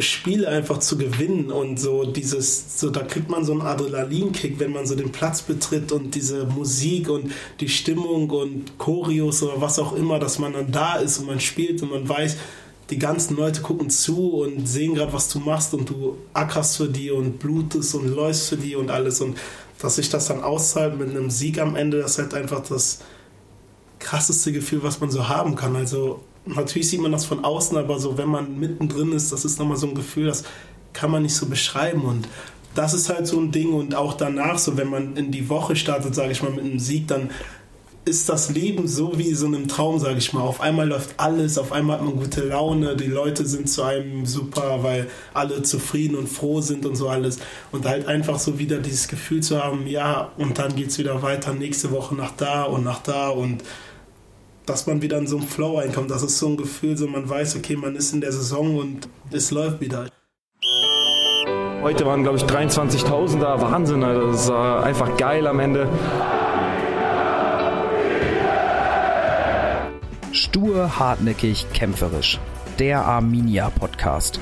Spiele einfach zu gewinnen und so dieses, so da kriegt man so einen Adrenalinkick, wenn man so den Platz betritt und diese Musik und die Stimmung und Choreos oder was auch immer, dass man dann da ist und man spielt und man weiß, die ganzen Leute gucken zu und sehen gerade, was du machst und du ackerst für die und blutest und läufst für die und alles und dass sich das dann auszahlt mit einem Sieg am Ende, das ist halt einfach das krasseste Gefühl, was man so haben kann. Also natürlich sieht man das von außen, aber so, wenn man mittendrin ist, das ist nochmal so ein Gefühl, das kann man nicht so beschreiben. Und das ist halt so ein Ding. Und auch danach, so wenn man in die Woche startet, sage ich mal, mit einem Sieg, dann ist das Leben so wie so einem Traum, sage ich mal. Auf einmal läuft alles, auf einmal hat man gute Laune, die Leute sind zu einem super, weil alle zufrieden und froh sind und so alles. Und halt einfach so wieder dieses Gefühl zu haben, ja, und dann geht es wieder weiter, nächste Woche nach da und nach da und dass man wieder in so einen Flow reinkommt. Das ist so ein Gefühl, so man weiß, okay, man ist in der Saison und es läuft wieder. Heute waren, glaube ich, 23.000 da. Wahnsinn, Alter. das ist einfach geil am Ende. Stur, hartnäckig, kämpferisch. Der Arminia Podcast.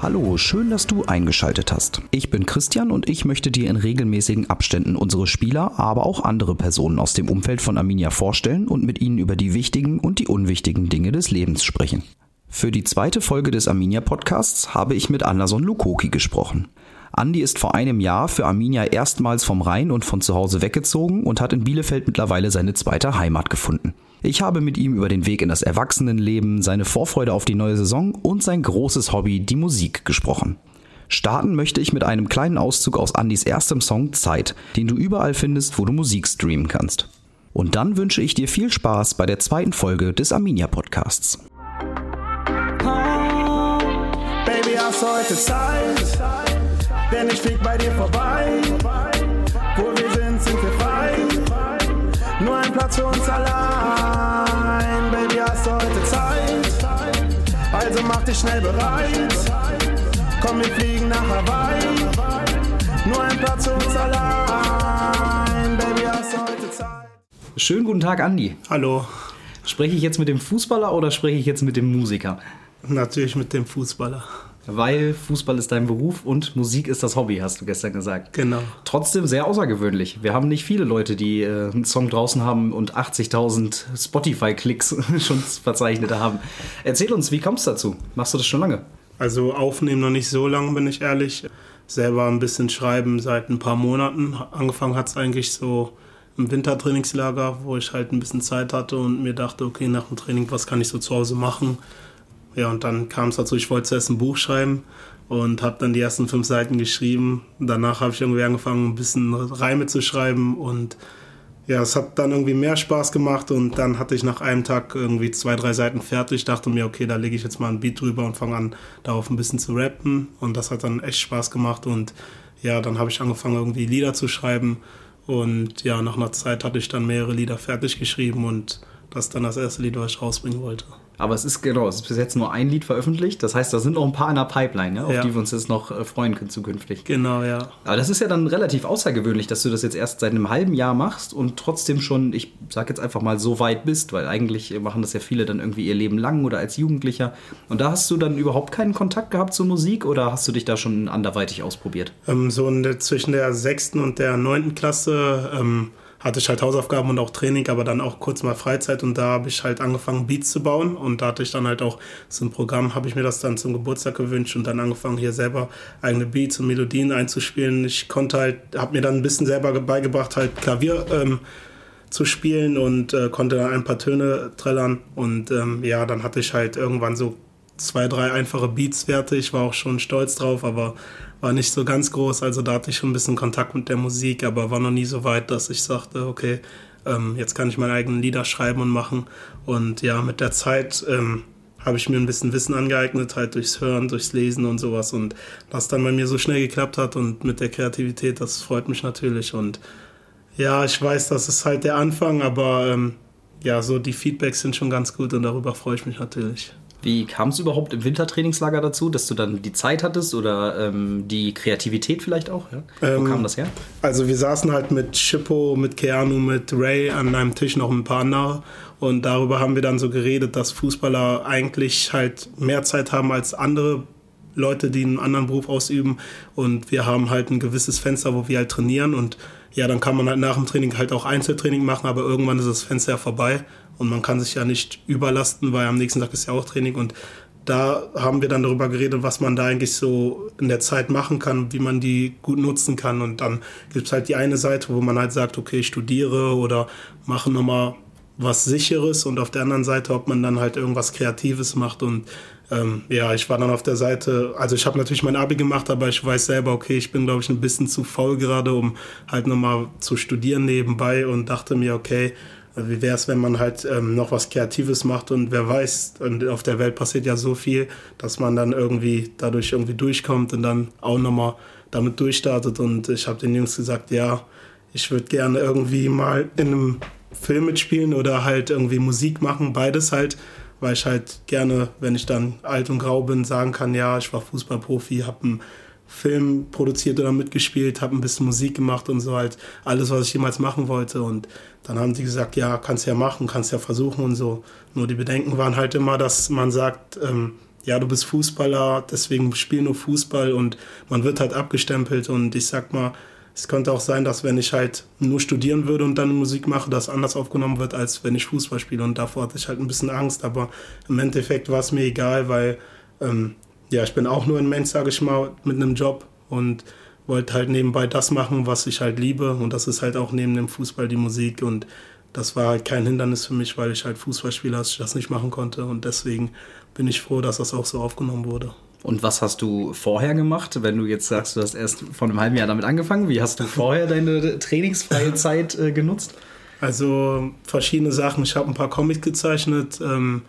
Hallo, schön, dass du eingeschaltet hast. Ich bin Christian und ich möchte dir in regelmäßigen Abständen unsere Spieler, aber auch andere Personen aus dem Umfeld von Arminia vorstellen und mit ihnen über die wichtigen und die unwichtigen Dinge des Lebens sprechen. Für die zweite Folge des Arminia Podcasts habe ich mit Anderson Lukoki gesprochen. Andi ist vor einem Jahr für Arminia erstmals vom Rhein und von zu Hause weggezogen und hat in Bielefeld mittlerweile seine zweite Heimat gefunden. Ich habe mit ihm über den Weg in das Erwachsenenleben, seine Vorfreude auf die neue Saison und sein großes Hobby, die Musik, gesprochen. Starten möchte ich mit einem kleinen Auszug aus Andys erstem Song Zeit, den du überall findest, wo du Musik streamen kannst. Und dann wünsche ich dir viel Spaß bei der zweiten Folge des Arminia Podcasts. Baby, hast heute Zeit, denn ich flieg bei dir vorbei. Nur ein Platz für uns allein. Baby, hast du heute Zeit? Also mach dich schnell bereit. Komm, wir fliegen nach Hawaii. Nur ein Platz für uns allein. Baby, hast du heute Zeit? Schönen guten Tag, Andi. Hallo, Spreche ich jetzt mit dem Fußballer oder spreche ich jetzt mit dem Musiker? natürlich mit dem Fußballer. Weil Fußball ist dein Beruf und Musik ist das Hobby, hast du gestern gesagt. Genau. Trotzdem sehr außergewöhnlich. Wir haben nicht viele Leute, die äh, einen Song draußen haben und 80.000 Spotify-Klicks schon verzeichnet haben. Erzähl uns, wie kommst du dazu? Machst du das schon lange? Also aufnehmen noch nicht so lange, bin ich ehrlich. Selber ein bisschen schreiben seit ein paar Monaten. Angefangen hat es eigentlich so im Wintertrainingslager, wo ich halt ein bisschen Zeit hatte und mir dachte, okay, nach dem Training, was kann ich so zu Hause machen? Ja, und dann kam es dazu, ich wollte zuerst ein Buch schreiben und habe dann die ersten fünf Seiten geschrieben. Danach habe ich irgendwie angefangen, ein bisschen Reime zu schreiben und ja, es hat dann irgendwie mehr Spaß gemacht und dann hatte ich nach einem Tag irgendwie zwei, drei Seiten fertig, dachte mir, okay, da lege ich jetzt mal ein Beat drüber und fange an, darauf ein bisschen zu rappen und das hat dann echt Spaß gemacht und ja, dann habe ich angefangen, irgendwie Lieder zu schreiben und ja, nach einer Zeit hatte ich dann mehrere Lieder fertig geschrieben und das ist dann das erste Lied, was ich rausbringen wollte. Aber es ist genau, es ist bis jetzt nur ein Lied veröffentlicht. Das heißt, da sind noch ein paar in der Pipeline, ja, auf Ja. die wir uns jetzt noch äh, freuen können zukünftig. Genau, ja. Aber das ist ja dann relativ außergewöhnlich, dass du das jetzt erst seit einem halben Jahr machst und trotzdem schon, ich sag jetzt einfach mal, so weit bist, weil eigentlich machen das ja viele dann irgendwie ihr Leben lang oder als Jugendlicher. Und da hast du dann überhaupt keinen Kontakt gehabt zur Musik oder hast du dich da schon anderweitig ausprobiert? Ähm, so in der, zwischen der sechsten und der neunten Klasse ähm, hatte ich halt Hausaufgaben und auch Training, aber dann auch kurz mal Freizeit und da habe ich halt angefangen Beats zu bauen und da hatte ich dann halt auch so ein Programm, habe ich mir das dann zum Geburtstag gewünscht und dann angefangen hier selber eigene Beats und Melodien einzuspielen. Ich konnte halt, habe mir dann ein bisschen selber beigebracht, halt Klavier ähm, zu spielen und äh, konnte dann ein paar Töne trällern und ähm, ja, dann hatte ich halt irgendwann so zwei, drei einfache Beats fertig, war auch schon stolz drauf, aber war nicht so ganz groß. Also da hatte ich schon ein bisschen Kontakt mit der Musik, aber war noch nie so weit, dass ich sagte, okay, ähm, jetzt kann ich meine eigenen Lieder schreiben und machen. Und ja, mit der Zeit ähm, habe ich mir ein bisschen Wissen angeeignet, halt durchs Hören, durchs Lesen und sowas. Und was dann bei mir so schnell geklappt hat und mit der Kreativität, das freut mich natürlich. Und ja, ich weiß, das ist halt der Anfang, aber ähm, ja, so die Feedbacks sind schon ganz gut und darüber freue ich mich natürlich. Wie kam es überhaupt im Wintertrainingslager dazu, dass du dann die Zeit hattest oder ähm, die Kreativität vielleicht auch? Ja? Wo Ähm, kam das her? Also wir saßen halt mit Schippo, mit Keanu, mit Ray an einem Tisch noch ein paar andere und darüber haben wir dann so geredet, dass Fußballer eigentlich halt mehr Zeit haben als andere Leute, die einen anderen Beruf ausüben und wir haben halt ein gewisses Fenster, wo wir halt trainieren und ja, dann kann man halt nach dem Training halt auch Einzeltraining machen, aber irgendwann ist das Fenster ja vorbei und man kann sich ja nicht überlasten, weil am nächsten Tag ist ja auch Training und da haben wir dann darüber geredet, was man da eigentlich so in der Zeit machen kann, wie man die gut nutzen kann. Und dann gibt es halt die eine Seite, wo man halt sagt, okay, ich studiere oder mache nochmal was Sicheres und auf der anderen Seite, ob man dann halt irgendwas Kreatives macht. Und ähm, ja, ich war dann auf der Seite, also ich habe natürlich mein Abi gemacht, aber ich weiß selber, okay, ich bin, glaube ich, ein bisschen zu faul gerade, um halt nochmal zu studieren nebenbei und dachte mir, okay, wie wäre es, wenn man halt ähm, noch was Kreatives macht und wer weiß, und auf der Welt passiert ja so viel, dass man dann irgendwie dadurch irgendwie durchkommt und dann auch nochmal damit durchstartet. Und ich habe den Jungs gesagt, ja, ich würde gerne irgendwie mal in einem Film mitspielen oder halt irgendwie Musik machen, beides halt, weil ich halt gerne, wenn ich dann alt und grau bin, sagen kann, ja, ich war Fußballprofi, habe einen Film produziert oder mitgespielt, habe ein bisschen Musik gemacht und so halt alles, was ich jemals machen wollte. Und dann haben die gesagt, ja, kannst ja machen, kannst ja versuchen und so. Nur die Bedenken waren halt immer, dass man sagt, ähm, ja, du bist Fußballer, deswegen spiel nur Fußball und man wird halt abgestempelt. Und ich sag mal, es könnte auch sein, dass wenn ich halt nur studieren würde und dann Musik mache, das anders aufgenommen wird, als wenn ich Fußball spiele. Und davor hatte ich halt ein bisschen Angst, aber im Endeffekt war es mir egal, weil ähm, ja, ich bin auch nur ein Mensch, sage ich mal, mit einem Job und wollte halt nebenbei das machen, was ich halt liebe. Und das ist halt auch neben dem Fußball die Musik. Und das war halt kein Hindernis für mich, weil ich halt Fußballspieler, dass ich das nicht machen konnte. Und deswegen bin ich froh, dass das auch so aufgenommen wurde. Und was hast du vorher gemacht, wenn du jetzt sagst, du hast erst vor einem halben Jahr damit angefangen? Wie hast du vorher deine trainingsfreie Zeit äh, genutzt? Also verschiedene Sachen. Ich habe ein paar Comics gezeichnet, ähm,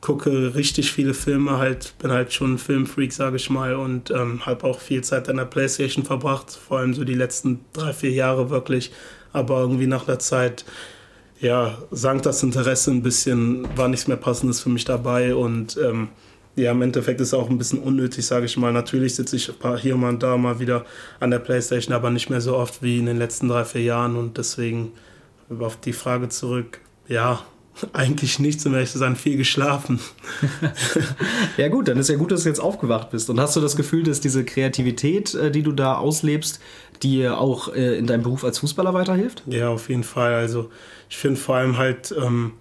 gucke richtig viele Filme, halt bin halt schon ein Filmfreak, sage ich mal, und ähm, habe auch viel Zeit an der Playstation verbracht, vor allem so die letzten drei, vier Jahre wirklich. Aber irgendwie nach der Zeit, ja, sank das Interesse ein bisschen, war nichts mehr Passendes für mich dabei und ähm, ja, im Endeffekt ist es auch ein bisschen unnötig, sage ich mal. Natürlich sitze ich hier mal und da mal wieder an der Playstation, aber nicht mehr so oft wie in den letzten drei, vier Jahren und deswegen auf die Frage zurück, ja, eigentlich nichts, um ehrlich zu sein, viel geschlafen. ja gut, dann ist ja gut, dass du jetzt aufgewacht bist. Und hast du das Gefühl, dass diese Kreativität, äh, die du da auslebst, dir auch äh, in deinem Beruf als Fußballer weiterhilft? Ja, auf jeden Fall. Also ich finde vor allem halt, ähm,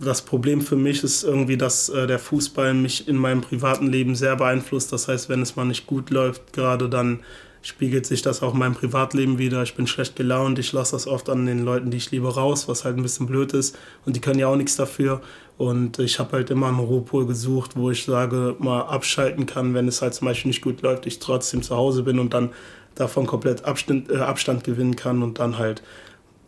das Problem für mich ist irgendwie, dass äh, der Fußball mich in meinem privaten Leben sehr beeinflusst. Das heißt, wenn es mal nicht gut läuft, gerade dann spiegelt sich das auch in meinem Privatleben wieder. Ich bin schlecht gelaunt, ich lasse das oft an den Leuten, die ich liebe, raus, was halt ein bisschen blöd ist. Und die können ja auch nichts dafür. Und ich habe halt immer einen Ruhepol gesucht, wo ich sage, mal abschalten kann, wenn es halt zum Beispiel nicht gut läuft, ich trotzdem zu Hause bin und dann davon komplett Abstand, äh, Abstand gewinnen kann und dann halt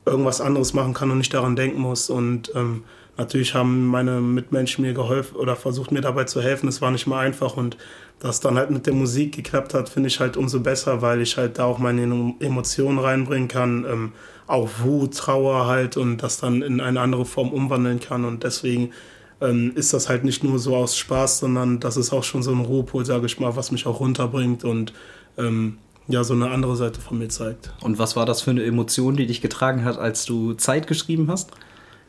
irgendwas anderes machen kann und nicht daran denken muss. Und ähm, natürlich haben meine Mitmenschen mir geholfen oder versucht mir dabei zu helfen. Es war nicht mal einfach und dass dann halt mit der Musik geklappt hat, finde ich halt umso besser, weil ich halt da auch meine Emotionen reinbringen kann, ähm, auch Wut, Trauer halt und das dann in eine andere Form umwandeln kann und deswegen ähm, ist das halt nicht nur so aus Spaß, sondern das ist auch schon so ein Ruhepol, sage ich mal, was mich auch runterbringt und ähm, ja, so eine andere Seite von mir zeigt. Und was war das für eine Emotion, die dich getragen hat, als du Zeit geschrieben hast?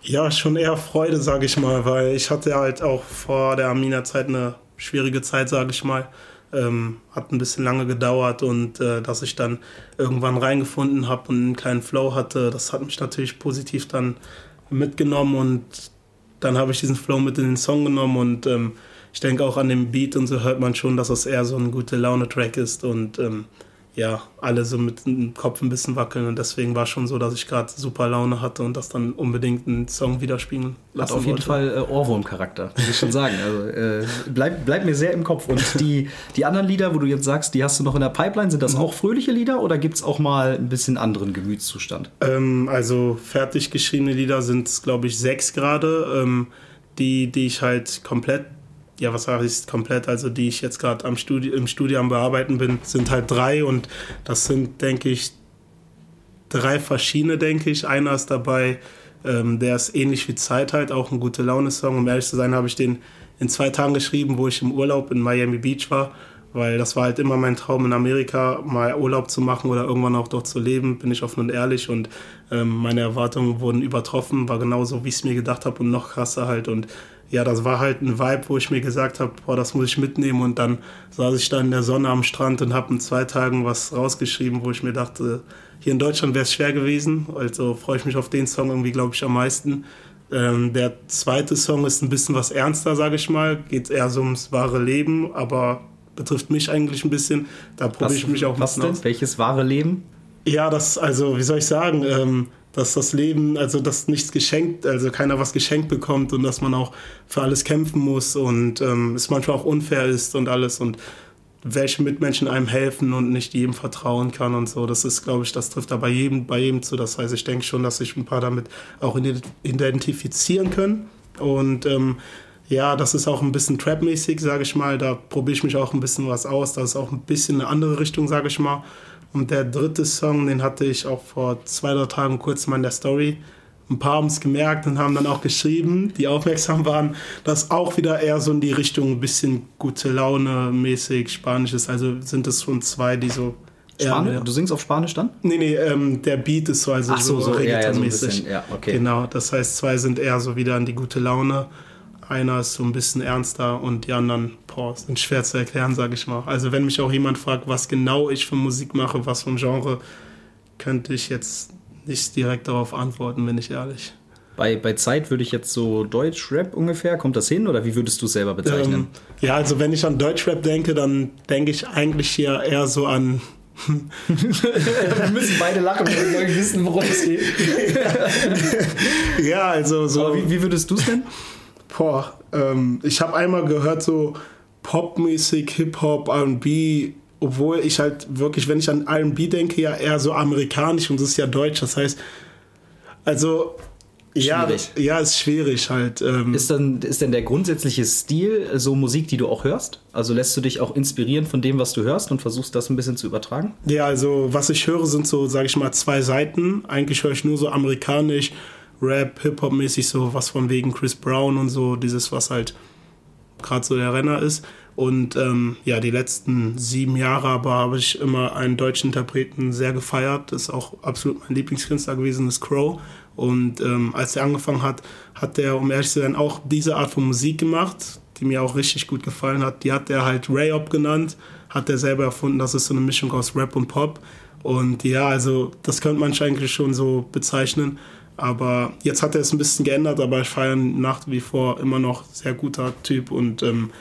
Ja, schon eher Freude, sage ich mal, weil ich hatte halt auch vor der Amina-Zeit eine schwierige Zeit, sage ich mal. Ähm, hat ein bisschen lange gedauert und äh, dass ich dann irgendwann reingefunden habe und einen kleinen Flow hatte, das hat mich natürlich positiv dann mitgenommen und dann habe ich diesen Flow mit in den Song genommen und ähm, ich denke auch an dem Beat und so hört man schon, dass das eher so ein gute Laune-Track ist und ähm, ja, alle so mit dem Kopf ein bisschen wackeln und deswegen war schon so, dass ich gerade super Laune hatte und das dann unbedingt einen Song widerspiegeln lassen Hat auf jeden Fall äh, Ohrwurm-Charakter, muss ich schon sagen. Also äh, bleibt bleib mir sehr im Kopf. Und die, die anderen Lieder, wo du jetzt sagst, die hast du noch in der Pipeline, sind das auch fröhliche Lieder oder gibt es auch mal ein bisschen anderen Gemütszustand? Ähm, also fertig geschriebene Lieder sind es, glaube ich, sechs gerade, ähm, die, die ich halt komplett ja, was ich komplett, also die ich jetzt gerade am Studi im Studio am Bearbeiten bin, sind halt drei und das sind, denke ich, drei verschiedene, denke ich. Einer ist dabei, ähm, der ist ähnlich wie Zeit halt, auch ein gute Laune-Song. Um ehrlich zu sein, habe ich den in zwei Tagen geschrieben, wo ich im Urlaub in Miami Beach war, weil das war halt immer mein Traum in Amerika, mal Urlaub zu machen oder irgendwann auch dort zu leben, bin ich offen und ehrlich und ähm, meine Erwartungen wurden übertroffen, war genauso, wie ich es mir gedacht habe und noch krasser halt und ja, das war halt ein Vibe, wo ich mir gesagt habe, boah, das muss ich mitnehmen und dann saß ich da in der Sonne am Strand und habe in zwei Tagen was rausgeschrieben, wo ich mir dachte, hier in Deutschland wäre es schwer gewesen, also freue ich mich auf den Song irgendwie, glaube ich, am meisten. Ähm, der zweite Song ist ein bisschen was ernster, sage ich mal, geht eher so ums wahre Leben, aber betrifft mich eigentlich ein bisschen. Da probiere ich mich auch ein was denn? Aus. Welches wahre Leben? Ja, das, also, wie soll ich sagen, ähm, dass das Leben, also dass nichts geschenkt, also keiner was geschenkt bekommt und dass man auch für alles kämpfen muss und ähm, es manchmal auch unfair ist und alles und welche Mitmenschen einem helfen und nicht jedem vertrauen kann und so. Das ist, glaube ich, das trifft da bei jedem, bei jedem zu. Das heißt, ich denke schon, dass sich ein paar damit auch identifizieren können. Und ähm, ja, das ist auch ein bisschen Trap-mäßig, sage ich mal. Da probiere ich mich auch ein bisschen was aus. Das ist auch ein bisschen eine andere Richtung, sage ich mal. Und der dritte Song, den hatte ich auch vor zwei, drei Tagen kurz mal in der Story. Ein paar haben es gemerkt und haben dann auch geschrieben, die aufmerksam waren, dass auch wieder eher so in die Richtung ein bisschen gute Laune mäßig Spanisch ist. Also sind es schon zwei, die so Spanisch? Du singst auf Spanisch dann? Nee, nee, ähm, der Beat ist so, also Ach so, so, so. Ja, ja, so okay. Genau, das heißt, zwei sind eher so wieder in die gute Laune. Einer ist so ein bisschen ernster und die anderen boah, sind schwer zu erklären, sage ich mal. Also wenn mich auch jemand fragt, was genau ich für Musik mache, was für ein Genre, könnte ich jetzt nicht direkt darauf antworten, bin ich ehrlich. Bei, bei Zeit würde ich jetzt so Deutschrap ungefähr, kommt das hin oder wie würdest du es selber bezeichnen? Ähm, ja, also wenn ich an Deutschrap denke, dann denke ich eigentlich hier eher so an wir müssen beide lachen, weil wir wissen, worum es geht. ja, also so. Aber wie, wie würdest du es denn? Boah, ähm, ich habe einmal gehört, so popmäßig, Hip-Hop, RB, obwohl ich halt wirklich, wenn ich an RB denke, ja eher so amerikanisch und das ist ja deutsch. Das heißt, also Schwierig. Ja, ja, ist schwierig halt. Ähm. Ist, dann, ist denn der grundsätzliche Stil so Musik, die du auch hörst? Also lässt du dich auch inspirieren von dem, was du hörst und versuchst das ein bisschen zu übertragen? Ja, also was ich höre, sind so, sage ich mal, zwei Seiten. Eigentlich höre ich nur so amerikanisch, Rap, Hip-Hop-mäßig so was von wegen Chris Brown und so, dieses, was halt gerade so der Renner ist. Und ähm, ja, die letzten sieben Jahre aber habe ich immer einen deutschen Interpreten sehr gefeiert. Das ist auch absolut mein Lieblingskünstler gewesen, ist Crow. Und ähm, als er angefangen hat, hat er, um ehrlich zu sein, auch diese Art von Musik gemacht, die mir auch richtig gut gefallen hat. Die hat er halt Ray-Up genannt, hat er selber erfunden. Das ist so eine Mischung aus Rap und Pop. Und ja, also das könnte man eigentlich schon so bezeichnen. Aber jetzt hat er es ein bisschen geändert, aber ich feiere nach wie vor immer noch sehr guter Typ und ähm,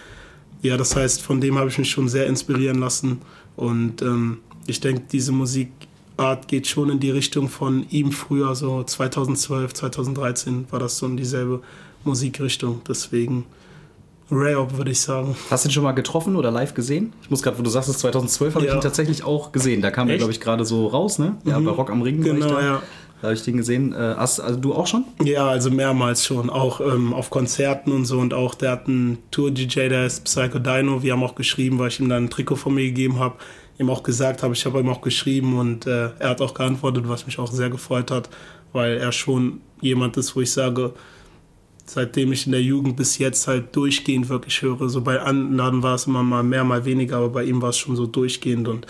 ja, das heißt, von dem habe ich mich schon sehr inspirieren lassen und ähm, ich denke, diese Musikart geht schon in die Richtung von ihm früher, so 2012, 2013 war das so in dieselbe Musikrichtung, deswegen Rare würde ich sagen. Hast du ihn schon mal getroffen oder live gesehen? Ich muss gerade, wo du sagst, 2012 habe ja. ich ihn tatsächlich auch gesehen. Da kam er, glaube ich, gerade so raus, ne? Ja, mhm. bei Rock am Ring. Genau, ja. Da habe ich den gesehen. Äh, hast also du auch schon? Ja, also mehrmals schon. Auch ähm, auf Konzerten und so. Und auch der hat einen Tour-DJ, der ist Psycho Dino. Wir haben auch geschrieben, weil ich ihm dann ein Trikot von mir gegeben habe. Ihm auch gesagt habe, ich habe ihm auch geschrieben und äh, er hat auch geantwortet, was mich auch sehr gefreut hat, weil er schon jemand ist, wo ich sage, seitdem ich in der Jugend bis jetzt halt durchgehend wirklich höre. So bei anderen war es immer mal mehr, mal weniger, aber bei ihm war es schon so durchgehend und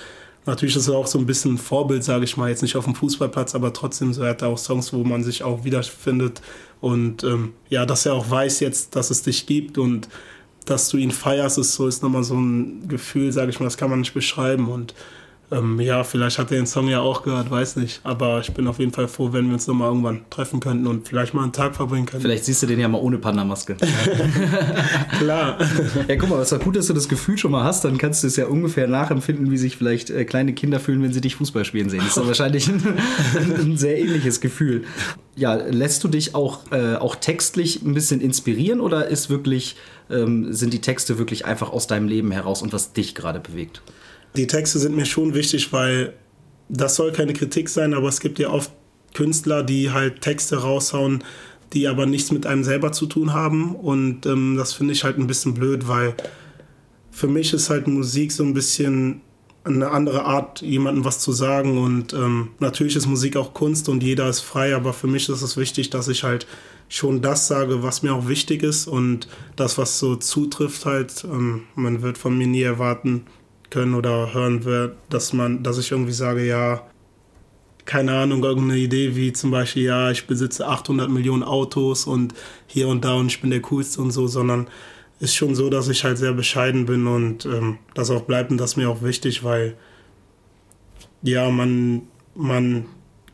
Natürlich ist er auch so ein bisschen ein Vorbild, sage ich mal, jetzt nicht auf dem Fußballplatz, aber trotzdem so hat er auch Songs, wo man sich auch wiederfindet. Und ähm, ja, dass er auch weiß jetzt, dass es dich gibt und dass du ihn feierst, ist so ist nochmal so ein Gefühl, sage ich mal, das kann man nicht beschreiben. Und ähm, ja, vielleicht hat er den Song ja auch gehört, weiß nicht. Aber ich bin auf jeden Fall froh, wenn wir uns nochmal irgendwann treffen könnten und vielleicht mal einen Tag verbringen könnten. Vielleicht siehst du den ja mal ohne Panda-Maske. Klar. Ja, guck mal, es war gut, dass du das Gefühl schon mal hast. Dann kannst du es ja ungefähr nachempfinden, wie sich vielleicht äh, kleine Kinder fühlen, wenn sie dich Fußball spielen sehen. Das ist wahrscheinlich ein, ein, sehr ähnliches Gefühl. Ja, lässt du dich auch, äh, auch textlich ein bisschen inspirieren oder ist wirklich, ähm, sind die Texte wirklich einfach aus deinem Leben heraus und was dich gerade bewegt? Die Texte sind mir schon wichtig, weil das soll keine Kritik sein, aber es gibt ja oft Künstler, die halt Texte raushauen, die aber nichts mit einem selber zu tun haben. Und ähm, das finde ich halt ein bisschen blöd, weil für mich ist halt Musik so ein bisschen eine andere Art, jemandem was zu sagen. Und ähm, natürlich ist Musik auch Kunst und jeder ist frei, aber für mich ist es wichtig, dass ich halt schon das sage, was mir auch wichtig ist und das, was so zutrifft, halt. Ähm, man wird von mir nie erwarten können oder hören wird, dass man, dass ich irgendwie sage, ja, keine Ahnung, irgendeine Idee wie zum Beispiel, ja, ich besitze 800 Millionen Autos und hier und da und ich bin der Coolste und so, sondern ist schon so, dass ich halt sehr bescheiden bin und ähm, das auch bleibt und das ist mir auch wichtig, weil ja, man, man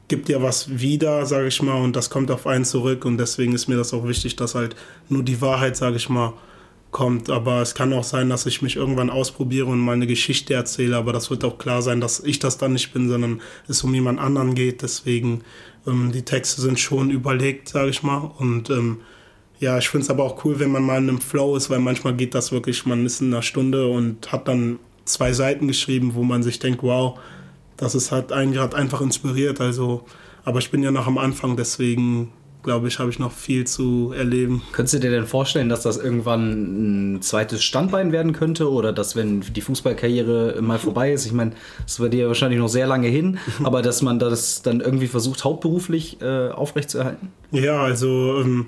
gibt ja was wieder, sage ich mal, und das kommt auf einen zurück und deswegen ist mir das auch wichtig, dass halt nur die Wahrheit, sage ich mal, kommt. Aber es kann auch sein, dass ich mich irgendwann ausprobiere und mal eine Geschichte erzähle, aber das wird auch klar sein, dass ich das dann nicht bin, sondern es um jemand anderen geht. Deswegen, ähm, die Texte sind schon überlegt, sage ich mal, und ähm, ja, ich finde es aber auch cool, wenn man mal in einem Flow ist, weil manchmal geht das wirklich, man ist in einer Stunde und hat dann zwei Seiten geschrieben, wo man sich denkt, wow, das ist halt einen gerade einfach inspiriert. Also, aber ich bin ja noch am Anfang, deswegen glaube ich, habe ich noch viel zu erleben. Könntest du dir denn vorstellen, dass das irgendwann ein zweites Standbein werden könnte oder dass, wenn die Fußballkarriere mal vorbei ist, ich meine, das wird dir wahrscheinlich noch sehr lange hin, aber dass man das dann irgendwie versucht, hauptberuflich äh, aufrechtzuerhalten? Ja, also ähm,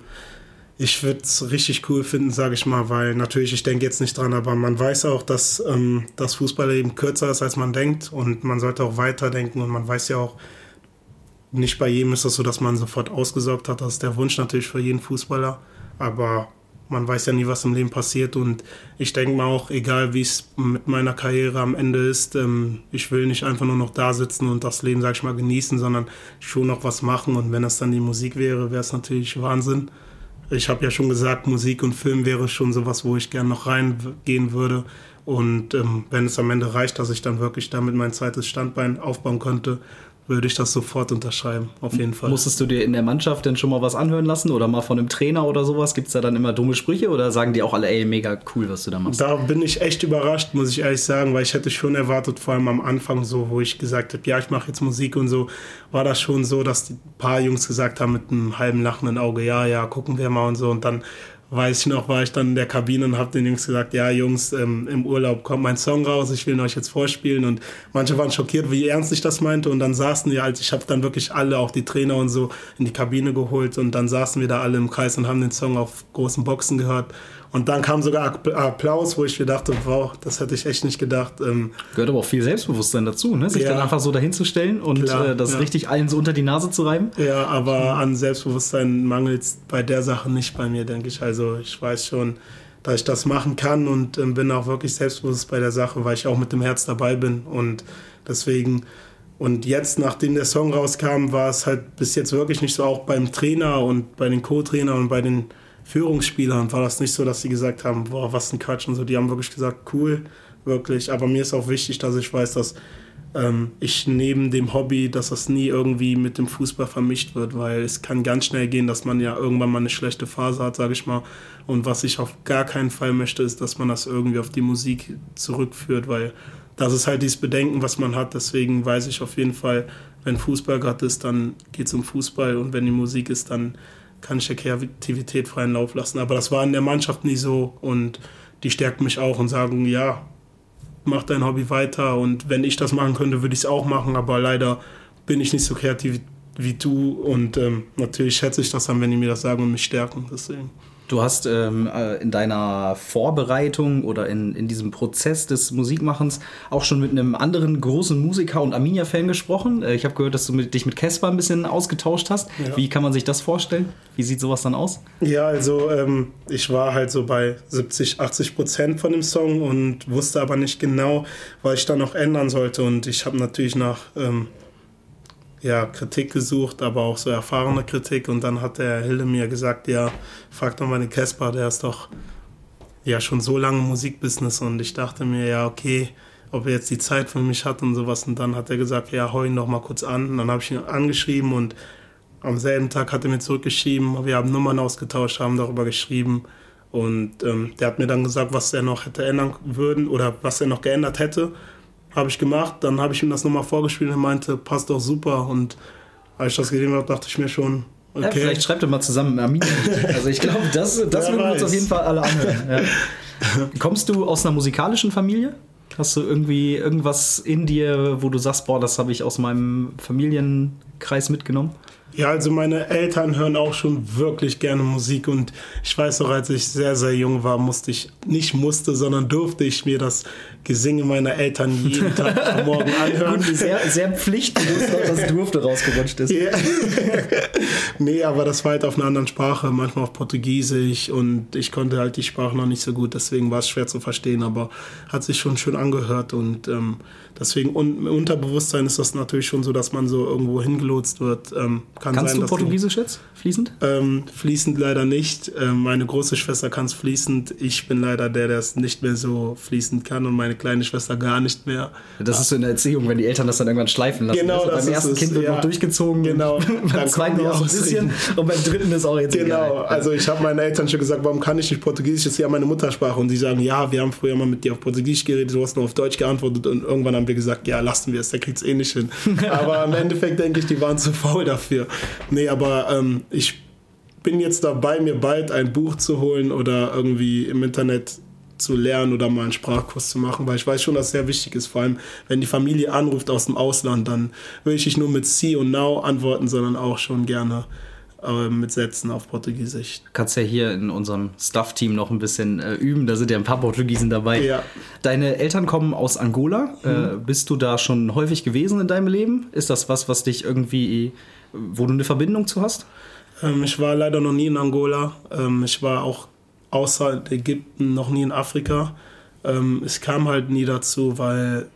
ich würde es richtig cool finden, sage ich mal, weil natürlich, ich denke jetzt nicht dran, aber man weiß auch, dass ähm, das Fußballleben kürzer ist, als man denkt und man sollte auch weiterdenken und man weiß ja auch, nicht bei jedem ist es so, dass man sofort ausgesorgt hat. Das ist der Wunsch natürlich für jeden Fußballer, aber man weiß ja nie, was im Leben passiert und ich denke mal auch, egal wie es mit meiner Karriere am Ende ist, ähm, ich will nicht einfach nur noch da sitzen und das Leben, sag ich mal, genießen, sondern schon noch was machen und wenn das dann die Musik wäre, wäre es natürlich Wahnsinn ich habe ja schon gesagt, Musik und Film wäre schon sowas, wo ich gerne noch reingehen würde. Und ähm, wenn es am Ende reicht, dass ich dann wirklich damit mein zweites Standbein aufbauen könnte, würde ich das sofort unterschreiben, auf jeden Fall. Musstest du dir in der Mannschaft denn schon mal was anhören lassen oder mal von einem Trainer oder sowas? Gibt es da dann immer dumme Sprüche oder sagen die auch alle, ey, mega cool, was du da machst? Da bin ich echt überrascht, muss ich ehrlich sagen, weil ich hätte schon erwartet, vor allem am Anfang so, wo ich gesagt habe, ja, ich mache jetzt Musik und so, war das schon so, dass ein paar Jungs gesagt haben mit einem halben lachenden Auge, ja, ja, gucken wir mal und so und dann weiß ich noch, war ich dann in der Kabine und habe den Jungs gesagt, ja Jungs, ähm, im Urlaub kommt mein Song raus, ich will ihn euch jetzt vorspielen. Und manche waren schockiert, wie ernst ich das meinte. Und dann saßen wir halt, ich habe dann wirklich alle, auch die Trainer und so, in die Kabine geholt. Und dann saßen wir da alle im Kreis und haben den Song auf großen Boxen gehört und dann kam sogar Applaus, wo ich mir dachte, wow, das hätte ich echt nicht gedacht. Ähm, Gehört aber auch viel Selbstbewusstsein dazu, ne? sich ja, dann einfach so dahinzustellen und klar, äh, das ja. richtig allen so unter die Nase zu reiben. Ja, aber an Selbstbewusstsein mangelt es bei der Sache nicht bei mir, denke ich. Also ich weiß schon, dass ich das machen kann und ähm, bin auch wirklich selbstbewusst bei der Sache, weil ich auch mit dem Herz dabei bin und deswegen und jetzt, nachdem der Song rauskam, war es halt bis jetzt wirklich nicht so, auch beim Trainer und bei den Co-Trainer und bei den Führungsspielern war das nicht so, dass sie gesagt haben, boah, was ein Quatsch und so. Die haben wirklich gesagt, cool, wirklich. Aber mir ist auch wichtig, dass ich weiß, dass ähm, ich neben dem Hobby, dass das nie irgendwie mit dem Fußball vermischt wird, weil es kann ganz schnell gehen, dass man ja irgendwann mal eine schlechte Phase hat, sage ich mal. Und was ich auf gar keinen Fall möchte, ist, dass man das irgendwie auf die Musik zurückführt, weil das ist halt dieses Bedenken, was man hat. Deswegen weiß ich auf jeden Fall, wenn Fußball gerade ist, dann geht es um Fußball und wenn die Musik ist, dann kann ich der Kreativität freien Lauf lassen. Aber das war in der Mannschaft nie so und die stärken mich auch und sagen, ja, mach dein Hobby weiter und wenn ich das machen könnte, würde ich es auch machen, aber leider bin ich nicht so kreativ wie du und ähm, natürlich schätze ich das dann, wenn die mir das sagen und mich stärken. Deswegen. Du hast ähm, äh, in deiner Vorbereitung oder in, in diesem Prozess des Musikmachens auch schon mit einem anderen großen Musiker und Arminia-Fan gesprochen. Äh, ich habe gehört, dass du mit, dich mit Casper ein bisschen ausgetauscht hast. Ja. Wie kann man sich das vorstellen? Wie sieht sowas dann aus? Ja, also ähm, ich war halt so bei 70, 80 Prozent von dem Song und wusste aber nicht genau, was ich da noch ändern sollte. Und ich habe natürlich nach ähm, ja, Kritik gesucht, aber auch so erfahrene Kritik. Und dann hat der Hilde mir gesagt, ja, frag doch mal den Casper, der ist doch ja schon so lange im Musikbusiness. Und ich dachte mir, ja, okay, ob er jetzt die Zeit für mich hat und sowas. Und dann hat er gesagt, ja, hau ihn doch mal kurz an. Und dann habe ich ihn angeschrieben und am selben Tag hat er mir zurückgeschrieben. Wir haben Nummern ausgetauscht, haben darüber geschrieben. Und ähm, der hat mir dann gesagt, was er noch hätte ändern würden oder was er noch geändert hätte. Habe ich gemacht, dann habe ich ihm das nochmal vorgespielt und er meinte, passt doch super. Und als ich das gesehen habe, dachte ich mir schon, okay. Ja, vielleicht schreibt er mal zusammen Armin. Also ich glaube, das, das würden wir uns auf jeden Fall alle anhören. Ja. Kommst du aus einer musikalischen Familie? Hast du irgendwie irgendwas in dir, wo du sagst, boah, das habe ich aus meinem Familienkreis mitgenommen? Ja, also meine Eltern hören auch schon wirklich gerne Musik und ich weiß noch, als ich sehr, sehr jung war, musste ich, nicht musste, sondern durfte ich mir das Gesinge meiner Eltern jeden Tag am Morgen anhören. Gut, sehr, sehr pflichtbewusst, dass durfte rausgerutscht ist. Yeah. nee, aber das war halt auf einer anderen Sprache, manchmal auf Portugiesisch und ich konnte halt die Sprache noch nicht so gut, deswegen war es schwer zu verstehen, aber hat sich schon schön angehört und ähm, deswegen un im Unterbewusstsein ist das natürlich schon so, dass man so irgendwo hingelotst wird. Ähm, kann Kannst sein, du Portugiesisch jetzt fließend? Ähm, fließend leider nicht. Ähm, meine große Schwester kann es fließend. Ich bin leider der, der es nicht mehr so fließend kann und meine kleine Schwester gar nicht mehr. Das ist so in der Erziehung, wenn die Eltern das dann irgendwann schleifen lassen. Genau, das beim ersten es, Kind wird ja. noch durchgezogen. Genau. beim zweiten auch ein bisschen. Und beim dritten ist auch jetzt Genau. Egal. Also ich habe meinen Eltern schon gesagt, warum kann ich nicht Portugiesisch? Das ist ja meine Muttersprache. Und sie sagen, ja, wir haben früher mal mit dir auf Portugiesisch geredet, du hast nur auf Deutsch geantwortet. Und irgendwann haben wir gesagt, ja, lassen wir es, der kriegt es eh nicht hin. Aber im Endeffekt denke ich, die waren zu faul dafür. Nee, aber ähm, ich bin jetzt dabei, mir bald ein Buch zu holen oder irgendwie im Internet zu lernen oder mal einen Sprachkurs zu machen, weil ich weiß schon, dass es sehr wichtig ist. Vor allem, wenn die Familie anruft aus dem Ausland, dann will ich nicht nur mit Sie und Now antworten, sondern auch schon gerne äh, mit Sätzen auf Portugiesisch. Kannst ja hier in unserem Staff-Team noch ein bisschen äh, üben, da sind ja ein paar Portugiesen dabei. Ja. Deine Eltern kommen aus Angola. Mhm. Äh, bist du da schon häufig gewesen in deinem Leben? Ist das was, was dich irgendwie, wo du eine Verbindung zu hast? Ähm, ich war leider noch nie in Angola. Ähm, ich war auch außer Ägypten noch nie in Afrika. Ähm, es kam halt nie dazu, weil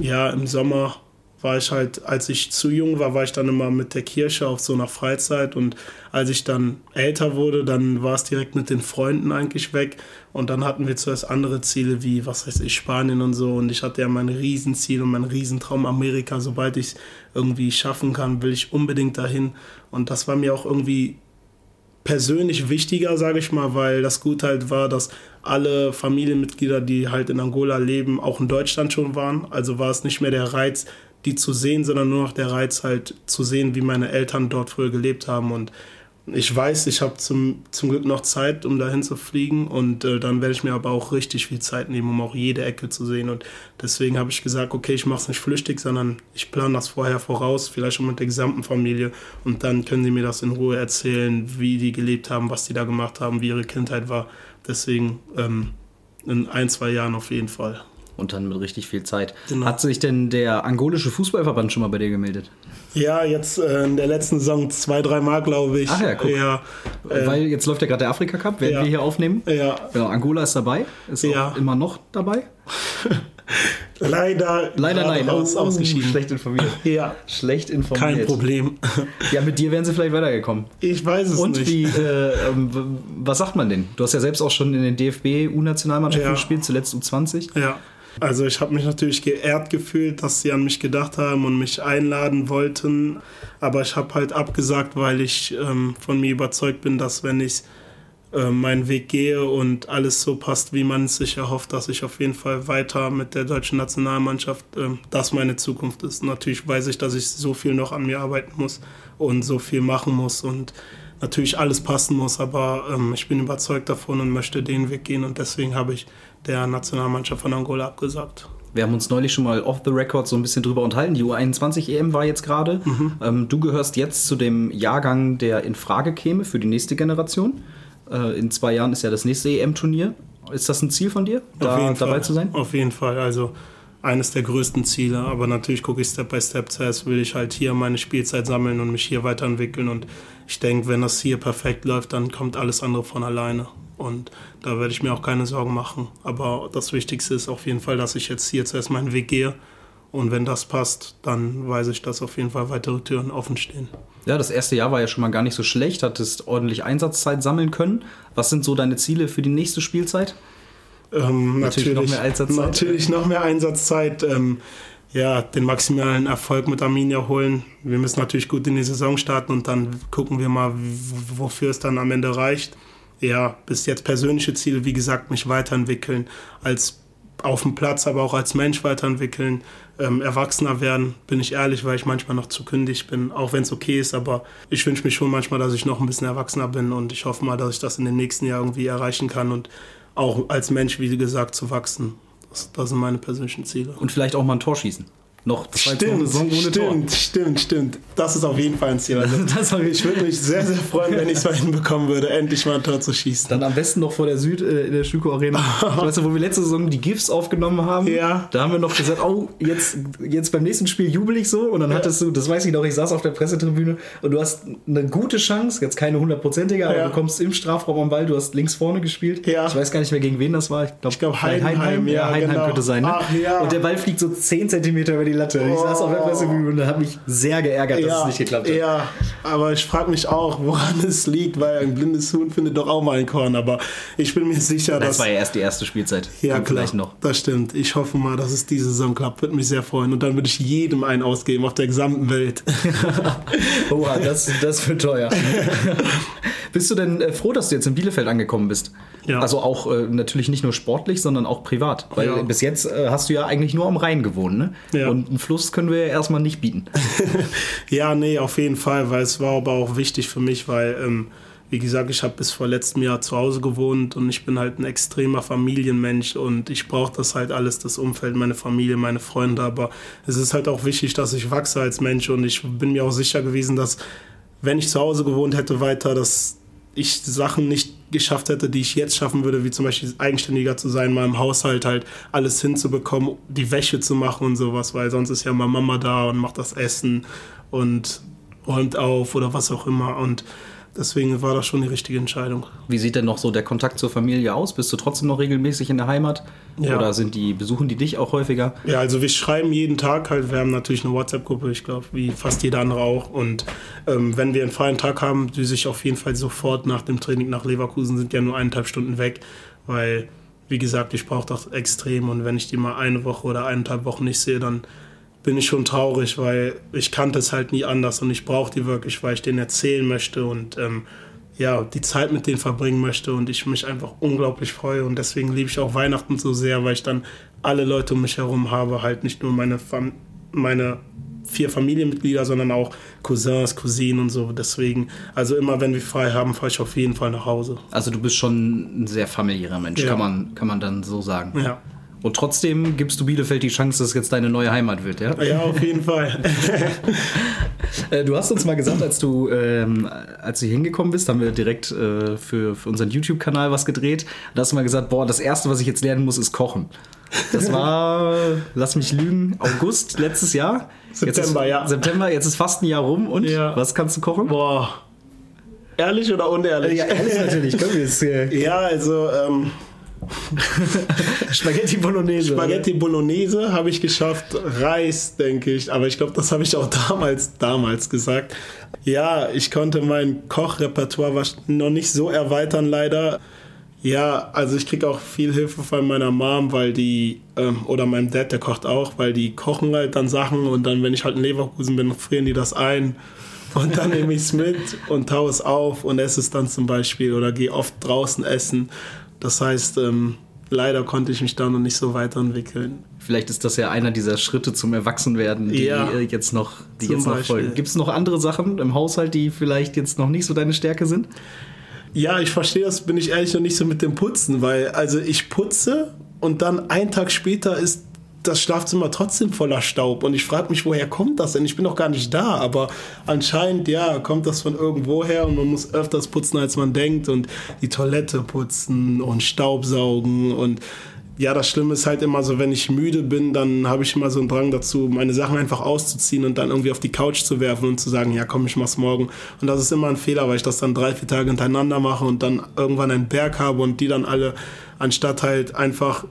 ja im Sommer war ich halt, als ich zu jung war, war ich dann immer mit der Kirche auf so einer Freizeit und als ich dann älter wurde, dann war es direkt mit den Freunden eigentlich weg und dann hatten wir zuerst andere Ziele wie, was weiß ich, Spanien und so und ich hatte ja mein Riesenziel und mein Riesentraum Amerika, sobald ich es irgendwie schaffen kann, will ich unbedingt dahin und das war mir auch irgendwie persönlich wichtiger, sage ich mal, weil das gut halt war, dass alle Familienmitglieder, die halt in Angola leben, auch in Deutschland schon waren. Also war es nicht mehr der Reiz, die zu sehen, sondern nur noch der Reiz halt zu sehen, wie meine Eltern dort früher gelebt haben. Und ich weiß, ich habe zum, zum Glück noch Zeit, um dahin zu fliegen. Und äh, dann werde ich mir aber auch richtig viel Zeit nehmen, um auch jede Ecke zu sehen. Und deswegen habe ich gesagt, okay, ich mache es nicht flüchtig, sondern ich plane das vorher voraus, vielleicht schon mit der gesamten Familie. Und dann können sie mir das in Ruhe erzählen, wie die gelebt haben, was die da gemacht haben, wie ihre Kindheit war. Deswegen ähm, in ein, zwei Jahren auf jeden Fall und dann mit richtig viel Zeit. Genau. Hat sich denn der angolische Fußballverband schon mal bei dir gemeldet? Ja, jetzt äh, in der letzten Saison zwei, drei Mal, glaube ich. Ach ja, guck. Ja, äh, Weil jetzt läuft ja gerade der Afrika Cup, werden ja. wir hier aufnehmen. Ja. Genau, Angola ist dabei, ist ja. auch immer noch dabei. Leider, leider nein, aus, ausgeschieden. Schlecht informiert. Ja. Schlecht informiert. Kein Problem. Ja, mit dir wären sie vielleicht weitergekommen. Ich weiß es Und nicht. wie, äh, ähm, was sagt man denn? Du hast ja selbst auch schon in den DFB-U-Nationalmannschaften ja. gespielt, zuletzt U20. Ja. Also ich habe mich natürlich geehrt gefühlt, dass sie an mich gedacht haben und mich einladen wollten. Aber ich habe halt abgesagt, weil ich ähm, von mir überzeugt bin, dass wenn ich äh, meinen Weg gehe und alles so passt, wie man es sich erhofft, dass ich auf jeden Fall weiter mit der deutschen Nationalmannschaft, äh, das meine Zukunft ist. Natürlich weiß ich, dass ich so viel noch an mir arbeiten muss und so viel machen muss und natürlich alles passen muss, aber ähm, ich bin überzeugt davon und möchte den Weg gehen und deswegen habe ich der Nationalmannschaft von Angola abgesagt. Wir haben uns neulich schon mal off the record so ein bisschen drüber unterhalten. Die U21 EM war jetzt gerade. Mhm. Ähm, du gehörst jetzt zu dem Jahrgang, der in Frage käme für die nächste Generation. Äh, in zwei Jahren ist ja das nächste EM-Turnier. Ist das ein Ziel von dir, da dabei Fall. zu sein? Auf jeden Fall. Also eines der größten Ziele. Aber natürlich gucke ich Step by Step. Zuerst will ich halt hier meine Spielzeit sammeln und mich hier weiterentwickeln. Und ich denke, wenn das hier perfekt läuft, dann kommt alles andere von alleine. Und da werde ich mir auch keine Sorgen machen. Aber das Wichtigste ist auf jeden Fall, dass ich jetzt hier zuerst meinen Weg gehe. Und wenn das passt, dann weiß ich, dass auf jeden Fall weitere Türen offen stehen. Ja, das erste Jahr war ja schon mal gar nicht so schlecht, hattest ordentlich Einsatzzeit sammeln können. Was sind so deine Ziele für die nächste Spielzeit? Ähm, natürlich, natürlich, noch mehr Einsatzzeit. Natürlich noch mehr Einsatzzeit. Ähm, ja, den maximalen Erfolg mit Arminia holen. Wir müssen natürlich gut in die Saison starten und dann gucken wir mal, wofür es dann am Ende reicht ja, bis jetzt persönliche Ziele, wie gesagt, mich weiterentwickeln, als auf dem Platz, aber auch als Mensch weiterentwickeln, ähm, erwachsener werden, bin ich ehrlich, weil ich manchmal noch zu kündig bin, auch wenn es okay ist, aber ich wünsche mir schon manchmal, dass ich noch ein bisschen erwachsener bin und ich hoffe mal, dass ich das in den nächsten Jahren irgendwie erreichen kann und auch als Mensch, wie gesagt, zu wachsen. Das, das sind meine persönlichen Ziele. Und vielleicht auch mal ein Tor schießen. Noch zwei Stimmt, Saison ohne stimmt, Tor. stimmt, stimmt. Das ist auf jeden Fall ein Ziel. Also, ich- würde mich sehr, sehr freuen, wenn ich es mal hinbekommen würde, endlich mal ein Tor zu schießen. Dann am besten noch vor der Süd äh, in der Schüko Arena. weißt du, wo wir letzte Saison die GIFs aufgenommen haben? Ja. Da haben wir noch gesagt, oh, jetzt, jetzt beim nächsten Spiel jubel ich so. Und dann hattest du, das weiß ich noch, ich saß auf der Pressetribüne und du hast eine gute Chance, jetzt keine hundertprozentige, aber Ja. du kommst im Strafraum am Ball, du hast links vorne gespielt. Ja. Ich weiß gar nicht mehr, gegen wen das war. Ich glaube, glaub, Heidenheim, ja, Heidenheim genau. könnte sein. Ne? Ach, ja. Und der Ball fliegt so 10 Zentimeter über die Latte. Ich saß auf der Pressetribüne und hat mich sehr geärgert, dass es nicht geklappt hat. Ja, aber ich frage mich auch, woran es liegt, weil ein blindes Huhn findet doch auch mal ein Korn. Aber ich bin mir sicher, Das dass. war ja erst die erste Spielzeit. ja, Kommt klar. vielleicht noch. Das stimmt. Ich hoffe mal, dass es diese Saison klappt. Würde mich sehr freuen. Und dann würde ich jedem einen ausgeben auf der gesamten Welt. Oha, das, das wird teuer. bist du denn äh, froh, dass du jetzt in Bielefeld angekommen bist? Ja. Also auch äh, natürlich nicht nur sportlich, sondern auch privat. Weil Ja. bis jetzt äh, hast du ja eigentlich nur am Rhein gewohnt, ne? Ja. Und einen Fluss können wir ja erstmal nicht bieten. ja, nee, auf jeden Fall, weil es war aber auch wichtig für mich, weil, ähm, wie gesagt, ich habe bis vor letztem Jahr zu Hause gewohnt und ich bin halt ein extremer Familienmensch und ich brauche das halt alles, das Umfeld, meine Familie, meine Freunde, aber es ist halt auch wichtig, dass ich wachse als Mensch und ich bin mir auch sicher gewesen, dass wenn ich zu Hause gewohnt hätte weiter, dass ich Sachen nicht geschafft hätte, die ich jetzt schaffen würde, wie zum Beispiel eigenständiger zu sein, mal im Haushalt halt alles hinzubekommen, die Wäsche zu machen und sowas, weil sonst ist ja mal Mama da und macht das Essen und räumt auf oder was auch immer. Und deswegen war das schon die richtige Entscheidung. Wie sieht denn noch so der Kontakt zur Familie aus? Bist du trotzdem noch regelmäßig in der Heimat? Ja. Oder sind die, besuchen die dich auch häufiger? Ja, also wir schreiben jeden Tag halt, wir haben natürlich eine WhatsApp-Gruppe, ich glaube, wie fast jeder andere auch. Und ähm, wenn wir einen freien Tag haben, düse ich auf jeden Fall sofort nach dem Training nach Leverkusen, sind ja nur eineinhalb Stunden weg, weil, wie gesagt, ich brauche das extrem. Und wenn ich die mal eine Woche oder eineinhalb Wochen nicht sehe, dann bin ich schon traurig, weil ich kannte es halt nie anders und ich brauche die wirklich, weil ich denen erzählen möchte und ähm, ja, die Zeit mit denen verbringen möchte und ich mich einfach unglaublich freue und deswegen liebe ich auch Weihnachten so sehr, weil ich dann alle Leute um mich herum habe, halt nicht nur meine, Fam meine vier Familienmitglieder, sondern auch Cousins, Cousinen und so. Deswegen, also immer wenn wir frei haben, fahre ich auf jeden Fall nach Hause. Also du bist schon ein sehr familiärer Mensch, Ja. kann, man, kann man dann so sagen. Ja. Und trotzdem gibst du Bielefeld die Chance, dass es jetzt deine neue Heimat wird, ja? Ja, auf jeden Fall. Äh, Du hast uns mal gesagt, als du, ähm, als du hier hingekommen bist, haben wir direkt äh, für, für unseren YouTube-Kanal was gedreht. Da hast du mal gesagt, boah, das Erste, was ich jetzt lernen muss, ist Kochen. Das war, lass mich lügen, August letztes Jahr. September, ist, ja. September, jetzt ist fast ein Jahr rum. Und Ja. was kannst du kochen? Boah. Ehrlich oder unehrlich? Ja, ehrlich natürlich. Komm, jetzt äh, Ja, also ähm, Spaghetti Bolognese. Spaghetti Bolognese habe ich geschafft, Reis, denke ich, aber ich glaube, das habe ich auch damals, damals gesagt. Ja, ich konnte mein Kochrepertoire noch nicht so erweitern, leider. Ja, also ich kriege auch viel Hilfe von meiner Mom, weil die, ähm, oder meinem Dad, der kocht auch, weil die kochen halt dann Sachen und dann, wenn ich halt in Leverkusen bin, frieren die das ein. Und dann nehme ich es mit und taue es auf und esse es dann zum Beispiel oder gehe oft draußen essen. Das heißt, ähm, leider konnte ich mich da noch nicht so weiterentwickeln. Vielleicht ist das ja einer dieser Schritte zum Erwachsenwerden, die Ja. äh, jetzt noch, die jetzt noch Beispiel. folgen. Gibt es noch andere Sachen im Haushalt, die vielleicht jetzt noch nicht so deine Stärke sind? Ja, ich verstehe das, bin ich ehrlich noch nicht so mit dem Putzen, weil also ich putze und dann einen Tag später ist das Schlafzimmer trotzdem voller Staub und ich frage mich, woher kommt das denn? Ich bin doch gar nicht da, aber anscheinend, ja, kommt das von irgendwo her und man muss öfters putzen, als man denkt und die Toilette putzen und Staubsaugen und ja, das Schlimme ist halt immer so, wenn ich müde bin, dann habe ich immer so einen Drang dazu, meine Sachen einfach auszuziehen und dann irgendwie auf die Couch zu werfen und zu sagen, ja komm, ich mach's morgen. Und das ist immer ein Fehler, weil ich das dann drei, vier Tage hintereinander mache und dann irgendwann einen Berg habe und die dann alle, anstatt halt einfach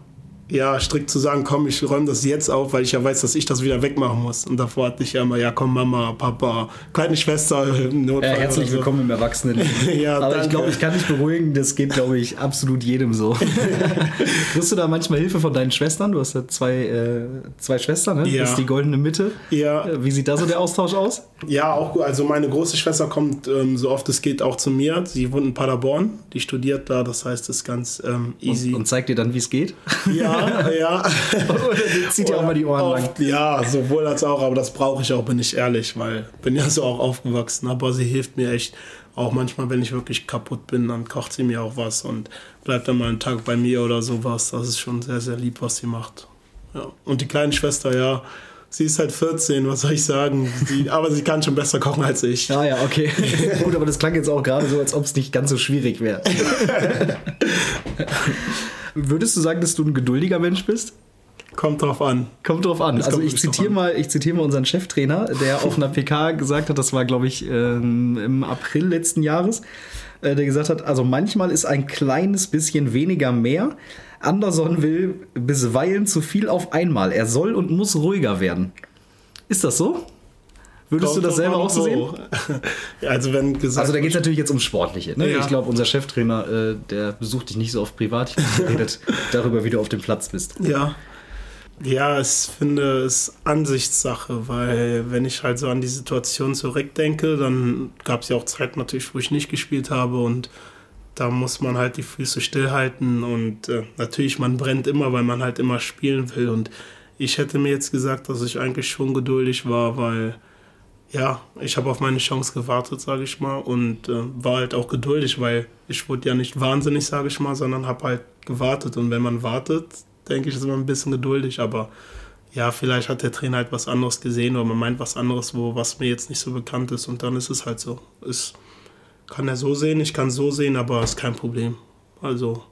ja, strikt zu sagen, komm, ich räume das jetzt auf, weil ich ja weiß, dass ich das wieder wegmachen muss. Und davor hatte ich ja immer, ja, komm, Mama, Papa, kleine Schwester, Notfall. Ja, herzlich so. willkommen im Erwachsenen. Ja, Aber ich danke. glaube, ich kann dich beruhigen, das geht, glaube ich, absolut jedem so. Kriegst du da manchmal Hilfe von deinen Schwestern? Du hast ja zwei, äh, zwei Schwestern, ne? Ja. Das ist die goldene Mitte. Ja. Wie sieht da so der Austausch aus? Ja, auch gut. Also meine große Schwester kommt ähm, so oft es geht auch zu mir. Sie wohnt in Paderborn, die studiert da, das heißt, es ist ganz ähm, easy. Und, und zeigt dir dann, wie es geht? Ja, ja. Zieht dir auch mal die Ohren lang. Oft, ja, sowohl als auch, aber das brauche ich auch, bin ich ehrlich, weil bin ja so auch aufgewachsen. Aber sie hilft mir echt. Auch manchmal, wenn ich wirklich kaputt bin, dann kocht sie mir auch was und bleibt dann mal einen Tag bei mir oder sowas. Das ist schon sehr, sehr lieb, was sie macht. Ja. Und die kleine Schwester, ja, sie ist halt 14, was soll ich sagen? Sie, aber sie kann schon besser kochen als ich. Ah ja, okay. Gut, aber das klang jetzt auch gerade so, als ob es nicht ganz so schwierig wäre. Würdest du sagen, dass du ein geduldiger Mensch bist? Kommt drauf an. Kommt drauf an. Das also ich zitiere mal, ich zitiere mal unseren Cheftrainer, der auf einer PK gesagt hat, das war glaube ich ähm, im April letzten Jahres, äh, der gesagt hat, also manchmal ist ein kleines bisschen weniger mehr. Anderson will bisweilen zu viel auf einmal. Er soll und muss ruhiger werden. Ist das so? Würdest Kommt du das selber auch so sehen? also wenn gesagt Also da geht es natürlich jetzt ums Sportliche. Ne? Ja. Ich glaube, unser Cheftrainer, äh, der besucht dich nicht so oft privat. Der redet darüber, wie du auf dem Platz bist. Ja. Ja, ich finde, es Ansichtssache, weil wenn ich halt so an die Situation zurückdenke, dann gab es ja auch Zeiten natürlich, wo ich nicht gespielt habe und da muss man halt die Füße stillhalten und äh, natürlich, man brennt immer, weil man halt immer spielen will und ich hätte mir jetzt gesagt, dass ich eigentlich schon geduldig war, weil ja, ich habe auf meine Chance gewartet, sage ich mal, und äh, war halt auch geduldig, weil ich wurde ja nicht wahnsinnig, sage ich mal, sondern habe halt gewartet. Und wenn man wartet, denke ich, ist man ein bisschen geduldig. Aber ja, vielleicht hat der Trainer halt was anderes gesehen oder man meint was anderes, wo was mir jetzt nicht so bekannt ist. Und dann ist es halt so. Es kann er so sehen, ich kann so sehen, aber ist kein Problem. Also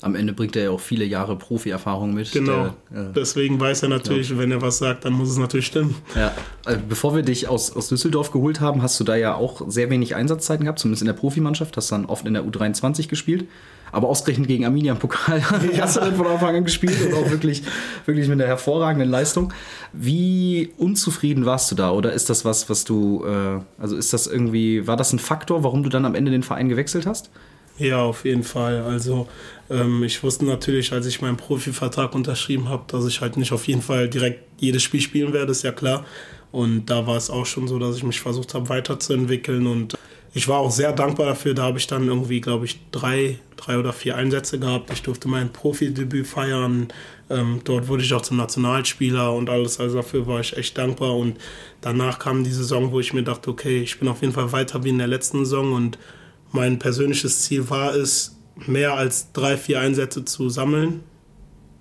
Am Ende bringt er ja auch viele Jahre Profi-Erfahrung mit. genau. Der, äh, Deswegen weiß er natürlich, wenn er was sagt, dann muss es natürlich stimmen. Ja, also bevor wir dich aus, aus Düsseldorf geholt haben, hast du da ja auch sehr wenig Einsatzzeiten gehabt, zumindest in der Profimannschaft, hast dann oft in der U23 gespielt. Aber ausgerechnet gegen Arminia im Pokal hast du dann von Anfang an gespielt und auch wirklich, wirklich mit einer hervorragenden Leistung. Wie unzufrieden warst du da? Oder ist das was, was du, äh, also ist das irgendwie, war das ein Faktor, warum du dann am Ende den Verein gewechselt hast? Ja, auf jeden Fall. Also ähm, ich wusste natürlich, als ich meinen Profivertrag unterschrieben habe, dass ich halt nicht auf jeden Fall direkt jedes Spiel spielen werde, ist ja klar. Und da war es auch schon so, dass ich mich versucht habe weiterzuentwickeln und ich war auch sehr dankbar dafür. Da habe ich dann irgendwie, glaube ich, drei, drei oder vier Einsätze gehabt. Ich durfte mein Profidebüt feiern. Ähm, dort wurde ich auch zum Nationalspieler und alles. Also dafür war ich echt dankbar. Und danach kam die Saison, wo ich mir dachte, okay, ich bin auf jeden Fall weiter wie in der letzten Saison. Und mein persönliches Ziel war es, mehr als drei, vier Einsätze zu sammeln.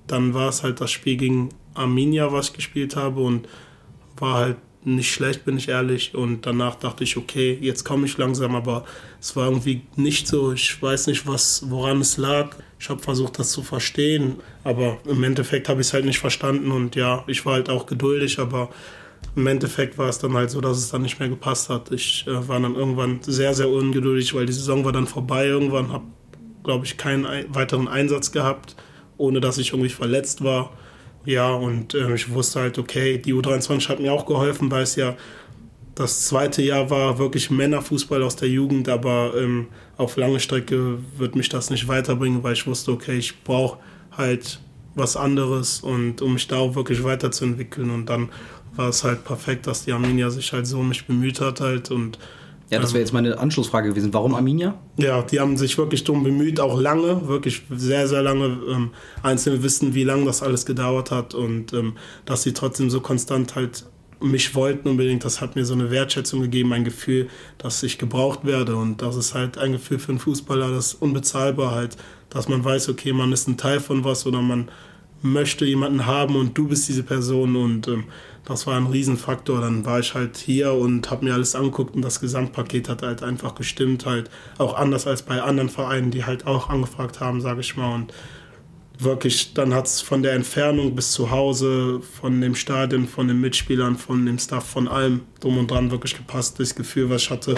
Dann war es halt das Spiel gegen Arminia, was ich gespielt habe. Und war halt nicht schlecht, bin ich ehrlich. Und danach dachte ich, okay, jetzt komme ich langsam, aber es war irgendwie nicht so. Ich weiß nicht, was, woran es lag. Ich habe versucht, das zu verstehen, aber im Endeffekt habe ich es halt nicht verstanden. Und ja, ich war halt auch geduldig, aber im Endeffekt war es dann halt so, dass es dann nicht mehr gepasst hat. Ich äh, war dann irgendwann sehr, sehr ungeduldig, weil die Saison war dann vorbei. Irgendwann habe, glaube ich, keinen ei- weiteren Einsatz gehabt, ohne dass ich irgendwie verletzt war. Ja, und äh, ich wusste halt, okay, die U23 hat mir auch geholfen, weil es ja das zweite Jahr war wirklich Männerfußball aus der Jugend, aber ähm, auf lange Strecke wird mich das nicht weiterbringen, weil ich wusste, okay, ich brauche halt was anderes und um mich da auch wirklich weiterzuentwickeln. Und dann war es halt perfekt, dass die Arminia sich halt so um mich bemüht hat halt und Ja, das wäre jetzt meine Anschlussfrage gewesen. Warum Arminia? ja, die haben sich wirklich drum bemüht, auch lange, wirklich sehr, sehr lange. Ähm, Einzelne wissen, wie lange das alles gedauert hat und ähm, dass sie trotzdem so konstant halt mich wollten unbedingt. Das hat mir so eine Wertschätzung gegeben, ein Gefühl, dass ich gebraucht werde und das ist halt ein Gefühl für einen Fußballer, das ist unbezahlbar halt, dass man weiß, okay, man ist ein Teil von was oder man möchte jemanden haben und du bist diese Person und ähm, das war ein Riesenfaktor. Dann war ich halt hier und habe mir alles angeguckt und das Gesamtpaket hat halt einfach gestimmt, halt auch anders als bei anderen Vereinen, die halt auch angefragt haben, sage ich mal. Und wirklich, dann hat es von der Entfernung bis zu Hause, von dem Stadion, von den Mitspielern, von dem Staff, von allem drum und dran wirklich gepasst. Das Gefühl, was ich hatte,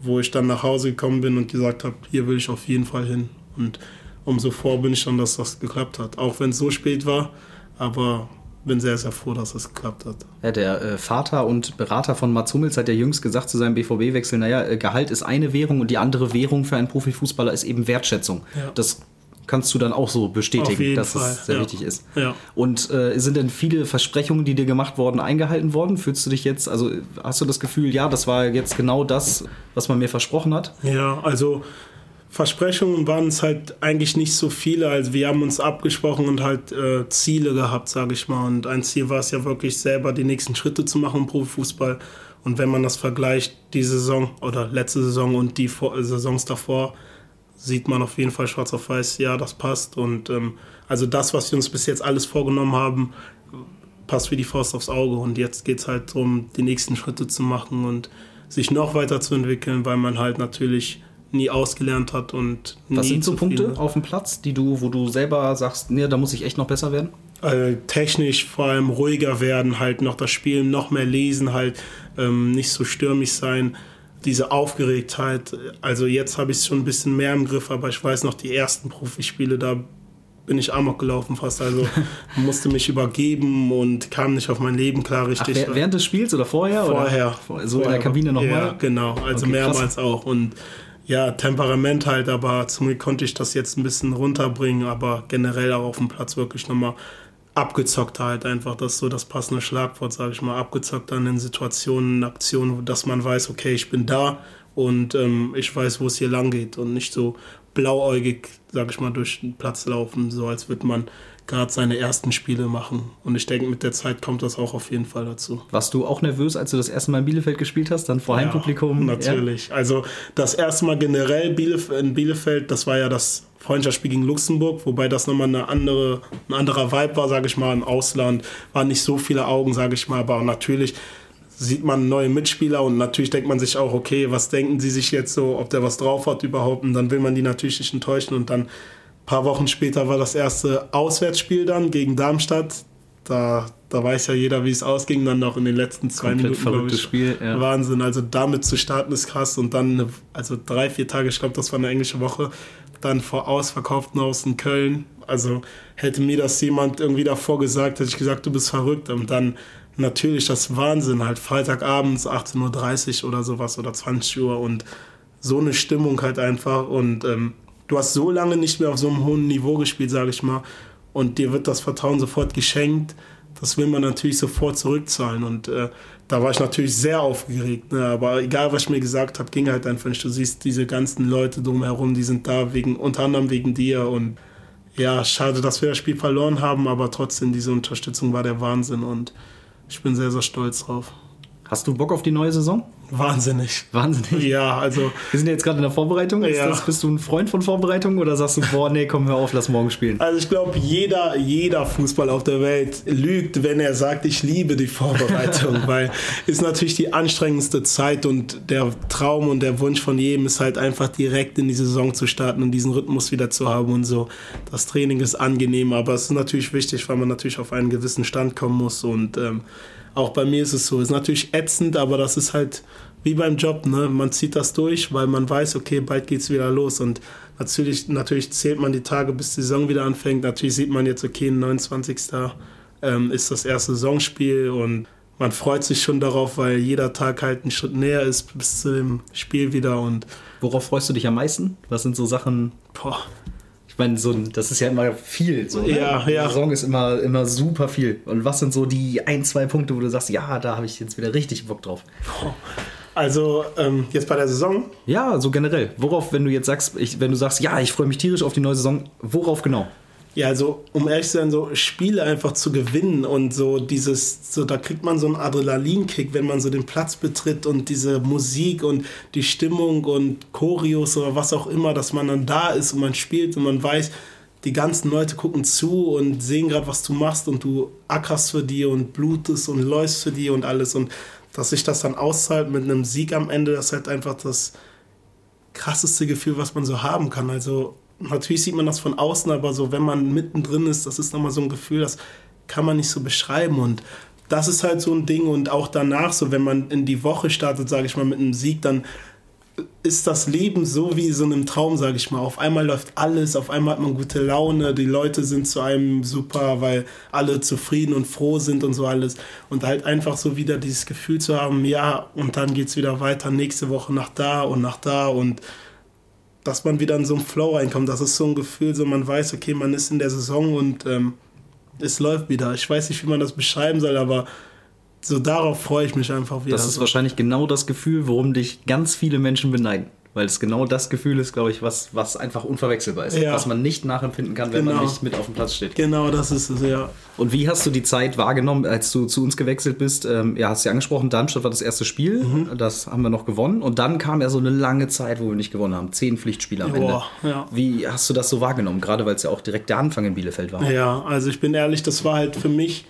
wo ich dann nach Hause gekommen bin und gesagt habe, hier will ich auf jeden Fall hin. Und umso froh bin ich dann, dass das geklappt hat. Auch wenn es so spät war, aber bin sehr, sehr froh, dass es geklappt hat. Ja, der äh, Vater und Berater von Mats Hummels hat ja jüngst gesagt zu seinem BVB-Wechsel, naja, äh, Gehalt ist eine Währung und die andere Währung für einen Profifußballer ist eben Wertschätzung. Ja. Das kannst du dann auch so bestätigen, dass Fall, es sehr ja. wichtig ist. Ja. Und äh, sind denn viele Versprechungen, die dir gemacht wurden, eingehalten worden? Fühlst du dich jetzt, also hast du das Gefühl, ja, das war jetzt genau das, was man mir versprochen hat? Ja, also Versprechungen waren es halt eigentlich nicht so viele. Also wir haben uns abgesprochen und halt äh, Ziele gehabt, sage ich mal. Und ein Ziel war es ja wirklich selber die nächsten Schritte zu machen im Profifußball. Und wenn man das vergleicht, die Saison oder letzte Saison und die vor, Saisons davor, sieht man auf jeden Fall schwarz auf weiß, ja, das passt. Und ähm, also das, was wir uns bis jetzt alles vorgenommen haben, passt wie die Faust aufs Auge. Und jetzt geht es halt darum, die nächsten Schritte zu machen und sich noch weiterzuentwickeln, weil man halt natürlich nie ausgelernt hat und Was nie sind so Punkte auf dem Platz, die du, wo du selber sagst, nee, da muss ich echt noch besser werden? äh, technisch vor allem ruhiger werden, halt noch das Spiel noch mehr lesen, halt ähm, nicht so stürmisch sein. Diese Aufgeregtheit, also jetzt habe ich es schon ein bisschen mehr im Griff, aber ich weiß noch, die ersten Profispiele, da bin ich amok gelaufen fast. Also musste mich übergeben und kam nicht auf mein Leben klar Ach, richtig. wer- während des Spiels oder vorher? Vorher. Oder? So in Vorher. der Kabine nochmal? Ja, genau. Also Okay, krass. mehrmals auch. Und ja, Temperament halt, aber zum Glück konnte ich das jetzt ein bisschen runterbringen, aber generell auch auf dem Platz wirklich nochmal abgezockt halt einfach, das ist so das passende Schlagwort, sage ich mal, abgezockt an den Situationen, Aktionen, dass man weiß, okay, ich bin da und ähm, ich weiß, wo es hier lang geht und nicht so blauäugig, sage ich mal, durch den Platz laufen, so als würde man gerade seine ersten Spiele machen. Und ich denke, mit der Zeit kommt das auch auf jeden Fall dazu. Warst du auch nervös, als du das erste Mal in Bielefeld gespielt hast, dann vor Heimpublikum? Ja, natürlich. Also das erste Mal generell Bielef in Bielefeld, das war ja das Freundschaftsspiel gegen Luxemburg, wobei das nochmal eine andere, ein anderer Vibe war, sage ich mal, im Ausland. Waren nicht so viele Augen, sage ich mal, aber natürlich sieht man neue Mitspieler und natürlich denkt man sich auch, okay, was denken sie sich jetzt so, ob der was drauf hat überhaupt und dann will man die natürlich nicht enttäuschen und dann ein paar Wochen später war das erste Auswärtsspiel dann gegen Darmstadt. Da, da weiß ja jeder, wie es ausging, dann noch in den letzten zwei Komplett Minuten. glaub verrücktes ich. Spiel, ja. Wahnsinn, also damit zu starten ist krass und dann, also drei, vier Tage, ich glaube, das war eine englische Woche, dann vor ausverkauften Haus in Köln. Also hätte mir das jemand irgendwie davor gesagt, hätte ich gesagt, du bist verrückt. Und dann natürlich das Wahnsinn, halt Freitagabends 18.30 Uhr oder sowas oder 20 Uhr und so eine Stimmung halt einfach. Und ähm, du hast so lange nicht mehr auf so einem hohen Niveau gespielt, sage ich mal. Und dir wird das Vertrauen sofort geschenkt. Das will man natürlich sofort zurückzahlen. Und äh, da war ich natürlich sehr aufgeregt. Ne? Aber egal, was ich mir gesagt habe, ging halt einfach nicht. Du siehst diese ganzen Leute drumherum, die sind da wegen, unter anderem wegen dir. Und ja, schade, dass wir das Spiel verloren haben, aber trotzdem, diese Unterstützung war der Wahnsinn. Und ich bin sehr, sehr stolz drauf. Hast du Bock auf die neue Saison? Wahnsinnig. Wahnsinnig. Ja, also Wir sind ja jetzt gerade in der Vorbereitung. Ist Ja. das, bist du ein Freund von Vorbereitung oder sagst du, boah, nee, komm, hör auf, lass morgen spielen? Also ich glaube, jeder, jeder Fußball auf der Welt lügt, wenn er sagt, ich liebe die Vorbereitung, weil ist natürlich die anstrengendste Zeit und der Traum und der Wunsch von jedem ist halt einfach direkt in die Saison zu starten und diesen Rhythmus wieder zu haben und so. Das Training ist angenehm, aber es ist natürlich wichtig, weil man natürlich auf einen gewissen Stand kommen muss und ähm, auch bei mir ist es so, ist natürlich ätzend, aber das ist halt wie beim Job, ne? Man zieht das durch, weil man weiß, okay, bald geht's wieder los und natürlich, natürlich zählt man die Tage, bis die Saison wieder anfängt. Natürlich sieht man jetzt, okay, 29. Ähm, ist das erste Saisonspiel und man freut sich schon darauf, weil jeder Tag halt ein Schritt näher ist bis zu dem Spiel wieder und Worauf freust du dich am meisten? Was sind so Sachen? boah, Ich meine, so, ein- das ist ja immer viel. So, ne? Ja, Die ja. Saison ist immer, immer super viel. Und was sind so die ein, zwei Punkte, wo du sagst, ja, da habe ich jetzt wieder richtig Bock drauf? also ähm, jetzt bei der Saison, Ja, so generell. Worauf, wenn du jetzt sagst, ich, wenn du sagst, ja, ich freue mich tierisch auf die neue Saison, worauf genau? Ja, also um ehrlich zu sein, so Spiele einfach zu gewinnen und so dieses, so da kriegt man so einen Adrenalinkick, wenn man so den Platz betritt und diese Musik und die Stimmung und Choreos oder was auch immer, dass man dann da ist und man spielt und man weiß, die ganzen Leute gucken zu und sehen gerade, was du machst und du ackerst für die und blutest und läufst für die und alles und dass sich das dann auszahlt mit einem Sieg am Ende, das ist halt einfach das krasseste Gefühl, was man so haben kann. Also natürlich sieht man das von außen, aber so wenn man mittendrin ist, das ist nochmal so ein Gefühl, das kann man nicht so beschreiben und das ist halt so ein Ding und auch danach, so wenn man in die Woche startet, sage ich mal, mit einem Sieg, dann ist das Leben so wie so einem Traum, sage ich mal. Auf einmal läuft alles, auf einmal hat man gute Laune, die Leute sind zu einem super, weil alle zufrieden und froh sind und so alles. Und halt einfach so wieder dieses Gefühl zu haben, ja, und dann geht's wieder weiter, nächste Woche nach da und nach da und dass man wieder in so einen Flow reinkommt. Das ist so ein Gefühl, so man weiß, okay, man ist in der Saison und ähm, es läuft wieder. Ich weiß nicht, wie man das beschreiben soll, aber so darauf freue ich mich einfach wieder. Das ist wahrscheinlich genau das Gefühl, worum dich ganz viele Menschen beneiden. Weil es genau das Gefühl ist, glaube ich, was, was einfach unverwechselbar ist. Ja. Was man nicht nachempfinden kann, wenn man Genau. nicht mit auf dem Platz steht. Genau, das ist es, ja. Und wie hast du die Zeit wahrgenommen, als du zu uns gewechselt bist? Ähm, ja, hast du ja angesprochen, Darmstadt war das erste Spiel. Mhm. Das haben wir noch gewonnen. Und dann kam ja so eine lange Zeit, wo wir nicht gewonnen haben. Zehn Pflichtspiele am Ende. Boah, ja. Wie hast du das so wahrgenommen? Gerade weil es ja auch direkt der Anfang in Bielefeld war. Ja, also ich bin ehrlich, das war halt für mich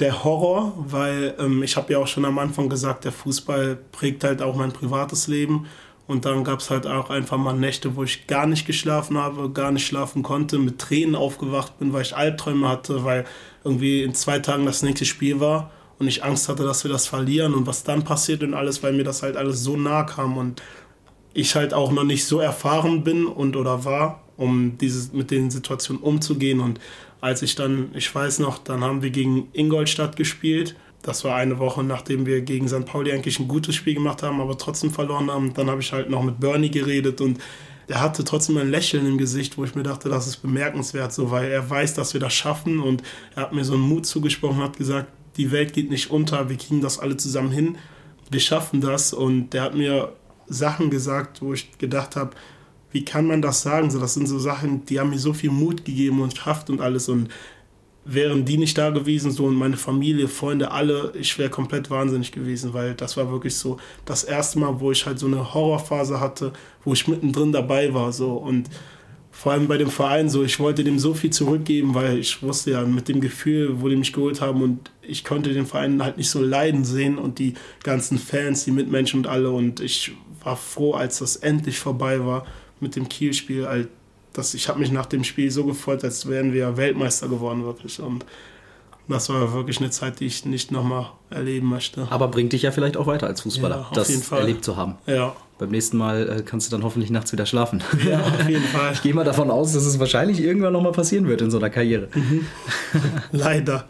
der Horror, weil ähm, ich habe ja auch schon am Anfang gesagt, der Fußball prägt halt auch mein privates Leben. Und dann gab es halt auch einfach mal Nächte, wo ich gar nicht geschlafen habe, gar nicht schlafen konnte, mit Tränen aufgewacht bin, weil ich Albträume hatte, weil irgendwie in zwei Tagen das nächste Spiel war und ich Angst hatte, dass wir das verlieren und was dann passiert und alles, weil mir das halt alles so nah kam und ich halt auch noch nicht so erfahren bin und oder war, um dieses, mit den Situationen umzugehen. Und als ich dann, ich weiß noch, dann haben wir gegen Ingolstadt gespielt. Das war eine Woche, nachdem wir gegen St. Pauli eigentlich ein gutes Spiel gemacht haben, aber trotzdem verloren haben. Dann habe ich halt noch mit Bernie geredet und er hatte trotzdem ein Lächeln im Gesicht, wo ich mir dachte, das ist bemerkenswert, so, weil er weiß, dass wir das schaffen und er hat mir so einen Mut zugesprochen, hat gesagt, die Welt geht nicht unter, wir kriegen das alle zusammen hin, wir schaffen das und der hat mir Sachen gesagt, wo ich gedacht habe, wie kann man das sagen? So, das sind so Sachen, die haben mir so viel Mut gegeben und Kraft und alles. Und wären die nicht da gewesen, so und meine Familie, Freunde, alle, ich wäre komplett wahnsinnig gewesen, weil das war wirklich so das erste Mal, wo ich halt so eine Horrorphase hatte, wo ich mittendrin dabei war. So und vor allem bei dem Verein so, ich wollte dem so viel zurückgeben, weil ich wusste ja mit dem Gefühl, wo die mich geholt haben und ich konnte den Verein halt nicht so leiden sehen und die ganzen Fans, die Mitmenschen und alle und ich war froh, als das endlich vorbei war mit dem Kiel-Spiel, halt, dass ich habe mich nach dem Spiel so gefreut, als wären wir Weltmeister geworden wirklich und das war wirklich eine Zeit, die ich nicht nochmal erleben möchte. Aber bringt dich ja vielleicht auch weiter als Fußballer, Ja, das erlebt zu haben. Ja, Beim nächsten Mal äh, kannst du dann hoffentlich nachts wieder schlafen. ja auf jeden Fall. Ich gehe mal davon aus, dass es wahrscheinlich irgendwann nochmal passieren wird in so einer Karriere. Leider.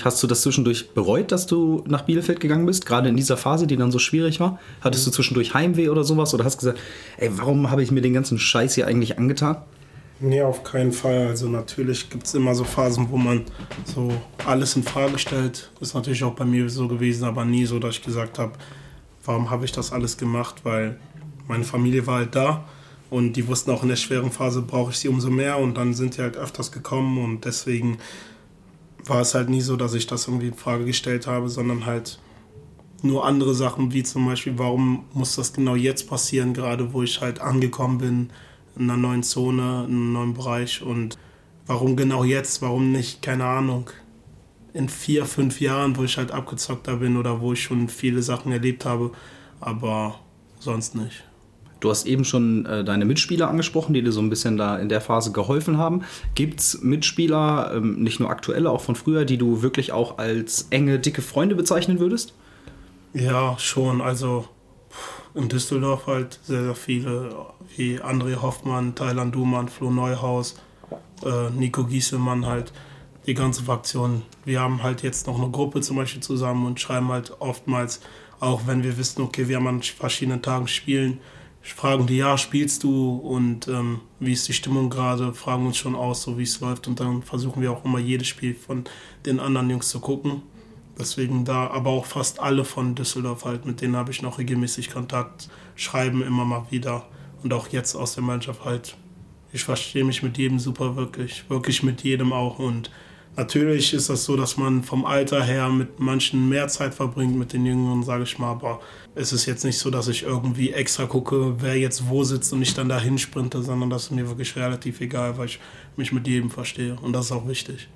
Hast du das zwischendurch bereut, dass du nach Bielefeld gegangen bist? Gerade in dieser Phase, die dann so schwierig war? Hattest du zwischendurch Heimweh oder sowas? Oder hast gesagt, ey, warum habe ich mir den ganzen Scheiß hier eigentlich angetan? Nee, auf keinen Fall. Also natürlich gibt es immer so Phasen, wo man so alles in Frage stellt. Ist natürlich auch bei mir so gewesen, aber nie so, dass ich gesagt habe, warum habe ich das alles gemacht? Weil meine Familie war halt da und die wussten auch in der schweren Phase brauche ich sie umso mehr und dann sind die halt öfters gekommen und deswegen war es halt nie so, dass ich das irgendwie in Frage gestellt habe, sondern halt nur andere Sachen, wie zum Beispiel, warum muss das genau jetzt passieren, gerade wo ich halt angekommen bin in einer neuen Zone, in einem neuen Bereich und warum genau jetzt, warum nicht, keine Ahnung, in vier, fünf Jahren, wo ich halt abgezockter bin oder wo ich schon viele Sachen erlebt habe, aber sonst nicht. Du hast eben schon äh, deine Mitspieler angesprochen, die dir so ein bisschen da in der Phase geholfen haben. Gibt es Mitspieler, ähm, nicht nur aktuelle, auch von früher, die du wirklich auch als enge, dicke Freunde bezeichnen würdest? Ja, schon. Also in Düsseldorf halt sehr, sehr viele, wie André Hoffmann, Thailand Dumann, Flo Neuhaus, äh, Nico Gieselmann halt, die ganze Fraktion. Wir haben halt jetzt noch eine Gruppe zum Beispiel zusammen und schreiben halt oftmals, auch wenn wir wissen, okay, wir haben an verschiedenen Tagen spielen, fragen die, ja, spielst du und ähm, wie ist die Stimmung gerade, fragen uns schon aus, so wie es läuft und dann versuchen wir auch immer jedes Spiel von den anderen Jungs zu gucken. Deswegen da, aber auch fast alle von Düsseldorf halt, mit denen habe ich noch regelmäßig Kontakt, schreiben immer mal wieder. Und auch jetzt aus der Mannschaft halt. Ich verstehe mich mit jedem super wirklich, wirklich mit jedem auch. Und natürlich ist das so, dass man vom Alter her mit manchen mehr Zeit verbringt, mit den Jüngeren, sage ich mal. Aber es ist jetzt nicht so, dass ich irgendwie extra gucke, wer jetzt wo sitzt und ich dann dahin sprinte, sondern das ist mir wirklich relativ egal, weil ich mich mit jedem verstehe. Und das ist auch wichtig.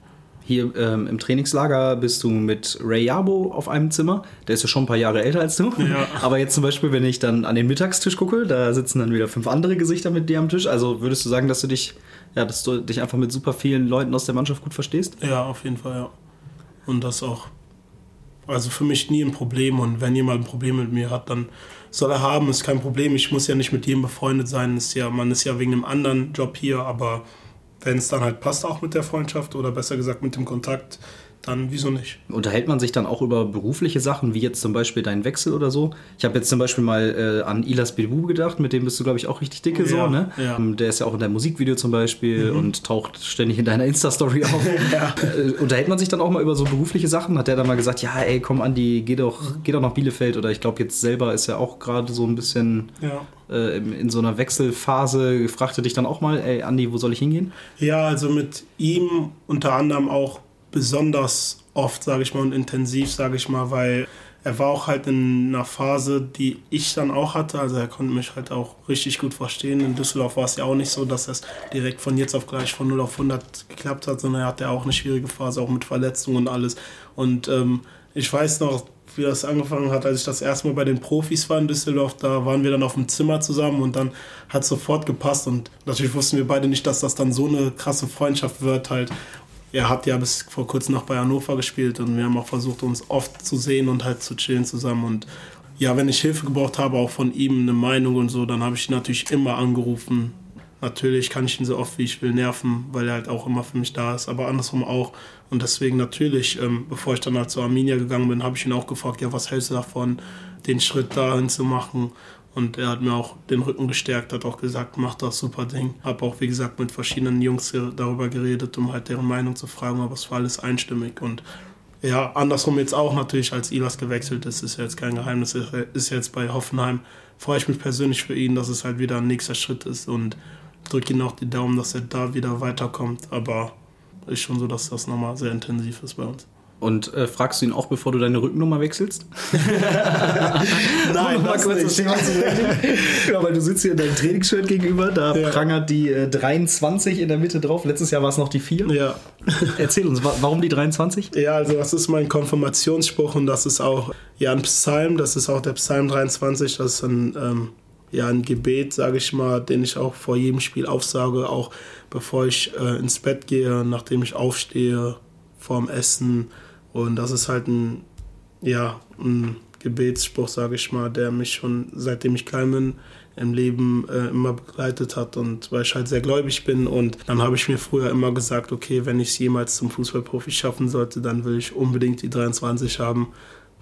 Hier ähm, im Trainingslager bist du mit Ray Yabo auf einem Zimmer. Der ist ja schon ein paar Jahre älter als du. Ja. Aber jetzt zum Beispiel, wenn ich dann an den Mittagstisch gucke, da sitzen dann wieder fünf andere Gesichter mit dir am Tisch. Also würdest du sagen, dass du dich, ja, dass du dich einfach mit super vielen Leuten aus der Mannschaft gut verstehst? Ja, auf jeden Fall, ja. Und das auch. Also für mich nie ein Problem. Und wenn jemand ein Problem mit mir hat, dann soll er haben, ist kein Problem. Ich muss ja nicht mit jedem befreundet sein. Ist ja, man ist ja wegen einem anderen Job hier, aber wenn es dann halt passt, auch mit der Freundschaft oder besser gesagt mit dem Kontakt, dann wieso nicht? Unterhält man sich dann auch über berufliche Sachen, wie jetzt zum Beispiel deinen Wechsel oder so? Ich habe jetzt zum Beispiel mal äh, an Ilas Bebu gedacht, mit dem bist du, glaube ich, auch richtig dicke Ja, so, ne? ja. Ähm, Der ist ja auch in deinem Musikvideo zum Beispiel und taucht ständig in deiner Insta-Story auf. Ja. äh, unterhält man sich dann auch mal über so berufliche Sachen? Hat der dann mal gesagt, ja, ey, komm Andi, geh doch, geh doch nach Bielefeld oder ich glaube jetzt selber ist ja auch gerade so ein bisschen äh, in in so einer Wechselphase. Fragte dich dann auch mal, ey, Andi, wo soll ich hingehen? Ja, also mit ihm unter anderem auch besonders oft, sage ich mal, und intensiv, sage ich mal, weil er war auch halt in einer Phase, die ich dann auch hatte. Also er konnte mich halt auch richtig gut verstehen. In Düsseldorf war es ja auch nicht so, dass es direkt von jetzt auf gleich von 0 auf 100 geklappt hat, sondern er hatte auch eine schwierige Phase, auch mit Verletzungen und alles. Und ähm, ich weiß noch, wie das angefangen hat, als ich das erste Mal bei den Profis war in Düsseldorf, da waren wir dann auf dem Zimmer zusammen und dann hat es sofort gepasst und natürlich wussten wir beide nicht, dass das dann so eine krasse Freundschaft wird halt. Er hat ja bis vor kurzem noch bei Hannover gespielt und wir haben auch versucht, uns oft zu sehen und halt zu chillen zusammen und ja, wenn ich Hilfe gebraucht habe, auch von ihm eine Meinung und so, dann habe ich ihn natürlich immer angerufen. Natürlich kann ich ihn so oft wie ich will nerven, weil er halt auch immer für mich da ist, aber andersrum auch. Und deswegen natürlich, ähm, bevor ich dann halt zu Arminia gegangen bin, habe ich ihn auch gefragt, ja, was hältst du davon, den Schritt dahin zu machen? Und er hat mir auch den Rücken gestärkt, hat auch gesagt, mach das super Ding. Habe auch, wie gesagt, mit verschiedenen Jungs darüber geredet, um halt deren Meinung zu fragen, aber es war alles einstimmig. Und ja, andersrum jetzt auch natürlich, als Ilas gewechselt ist, ist jetzt kein Geheimnis, ist- ist jetzt bei Hoffenheim. Freue ich mich persönlich für ihn, dass es halt wieder ein nächster Schritt ist und drücke ihm auch die Daumen, dass er da wieder weiterkommt. Aber ist schon so, dass das nochmal sehr intensiv ist bei uns. Und äh, fragst du ihn auch, bevor du deine Rückennummer wechselst? Nein, mal das kurz nicht. das Thema zu wechseln. ja, weil du sitzt hier in deinem Trainingsshirt gegenüber, da Ja. prangert die äh, 23 in der Mitte drauf. Letztes Jahr war es noch die 4. Ja. Erzähl uns, wa warum die 23? Ja, also das ist mein Konfirmationsspruch und das ist auch ja ein Psalm, das ist auch der Psalm 23, das ist ein, ähm, ja, ein Gebet, sage ich mal, den ich auch vor jedem Spiel aufsage, auch bevor ich äh, ins Bett gehe, nachdem ich aufstehe, vorm Essen und das ist halt ein, ja, ein Gebetsspruch, sage ich mal, der mich schon seitdem ich klein bin im Leben äh, immer begleitet hat und weil ich halt sehr gläubig bin und dann habe ich mir früher immer gesagt, okay, wenn ich es jemals zum Fußballprofi schaffen sollte, dann will ich unbedingt die 23 haben.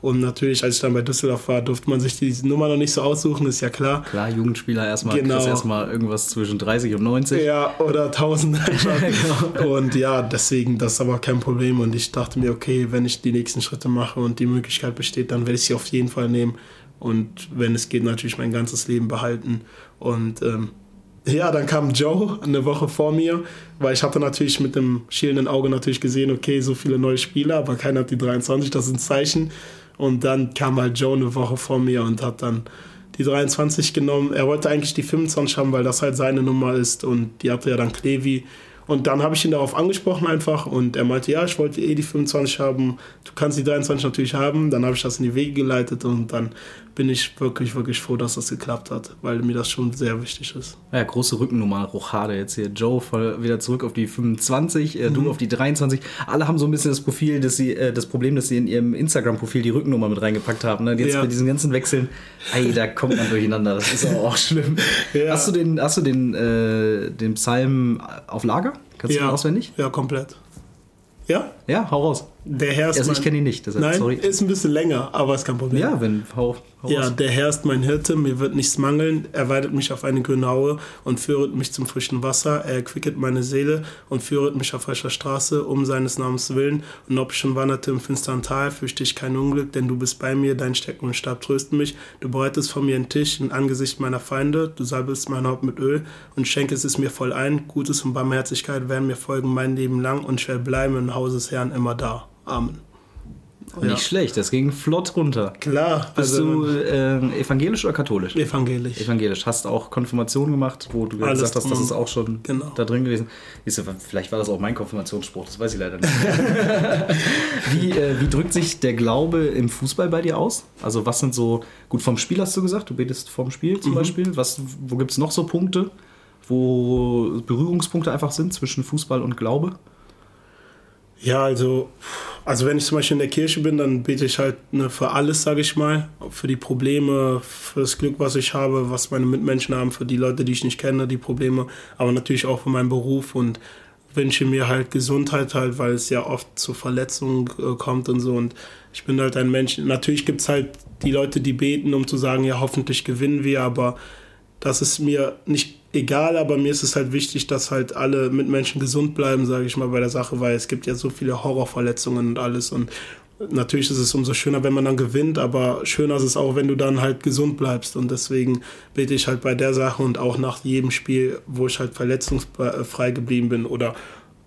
Und natürlich, als ich dann bei Düsseldorf war, durfte man sich die Nummer noch nicht so aussuchen, ist ja klar. Klar, Jugendspieler erstmal Genau. erstmal irgendwas zwischen 30 und 90. Ja, oder 1000 einfach. Genau. Und ja, deswegen, das ist aber kein Problem. Und ich dachte mir, okay, wenn ich die nächsten Schritte mache und die Möglichkeit besteht, dann werde ich sie auf jeden Fall nehmen. Und wenn es geht, natürlich mein ganzes Leben behalten. Und ähm, ja, dann kam Joe eine Woche vor mir, weil ich hatte natürlich mit dem schielenden Auge natürlich gesehen, okay, so viele neue Spieler, aber keiner hat die 23, das ist ein Zeichen. Und dann kam halt Joe eine Woche vor mir und hat dann die 23 genommen. Er wollte eigentlich die 25 haben, weil das halt seine Nummer ist und die hatte ja dann Klevi. Und dann habe ich ihn darauf angesprochen einfach und er meinte, ja, ich wollte eh die 25 haben, du kannst die 23 natürlich haben. Dann habe ich das in die Wege geleitet und dann bin ich wirklich, wirklich froh, dass das geklappt hat, weil mir das schon sehr wichtig ist. Ja, große Rückennummer, Rochade jetzt hier. Joe voll wieder zurück auf die 25, äh, Mhm. du auf die 23. Alle haben so ein bisschen das Profil, dass sie, äh, das Problem, dass sie in ihrem Instagram-Profil die Rückennummer mit reingepackt haben. Ne? Und Jetzt Ja. bei diesen ganzen Wechseln, ey, da kommt man durcheinander. Das ist aber auch schlimm. Ja. Hast du den, hast du den, äh, den Psalm auf Lager? Kannst du den auswendig? Ja, komplett. Ja? Ja, hau raus. Der Herr ist Also ich mein- kenne ihn nicht, deshalb, Nein, sorry. ist ein bisschen länger, aber ist kein Problem. Ja, wenn, hau, hau Ja, der Herr ist mein Hirte, mir wird nichts mangeln. Er weidet mich auf eine grüne Haue und führet mich zum frischen Wasser. Er erquicket meine Seele und führet mich auf frischer Straße um seines Namens willen. Und ob ich schon wanderte im finstern Tal, fürchte ich kein Unglück, denn du bist bei mir, dein Stecken und Stab trösten mich. Du bereitest vor mir einen Tisch im Angesicht meiner Feinde. Du salbest mein Haupt mit Öl und schenkest es mir voll ein. Gutes und Barmherzigkeit werden mir folgen mein Leben lang und ich werde bleiben im Haus des Herrn immer da. Amen. Nicht schlecht, das ging flott runter. Klar, Bist also du äh, evangelisch oder katholisch? evangelisch. Evangelisch. Hast auch Konfirmation gemacht, wo du Alles gesagt hast, das ist auch schon Genau. da drin gewesen. Du, vielleicht war das auch mein Konfirmationsspruch, das weiß ich leider nicht. wie, äh, wie drückt sich der Glaube im Fußball bei dir aus? Also was sind so, gut vom Spiel hast du gesagt, du betest vom Spiel Mhm. zum Beispiel. Was, wo gibt es noch so Punkte, wo Berührungspunkte einfach sind zwischen Fußball und Glaube? Ja, also, also wenn ich zum Beispiel in der Kirche bin, dann bete ich halt ne, für alles, sage ich mal. Für die Probleme, für das Glück, was ich habe, was meine Mitmenschen haben, für die Leute, die ich nicht kenne, die Probleme, aber natürlich auch für meinen Beruf und wünsche mir halt Gesundheit halt, weil es ja oft zu Verletzungen äh, kommt und so. Und ich bin halt ein Mensch. Natürlich gibt es halt die Leute, die beten, um zu sagen, ja, hoffentlich gewinnen wir, aber das ist mir nicht egal, aber mir ist es halt wichtig, dass halt alle Mitmenschen gesund bleiben, sage ich mal, bei der Sache, weil es gibt ja so viele Horrorverletzungen und alles und natürlich ist es umso schöner, wenn man dann gewinnt, aber schöner ist es auch, wenn du dann halt gesund bleibst und deswegen bete ich halt bei der Sache und auch nach jedem Spiel, wo ich halt verletzungsfrei geblieben bin oder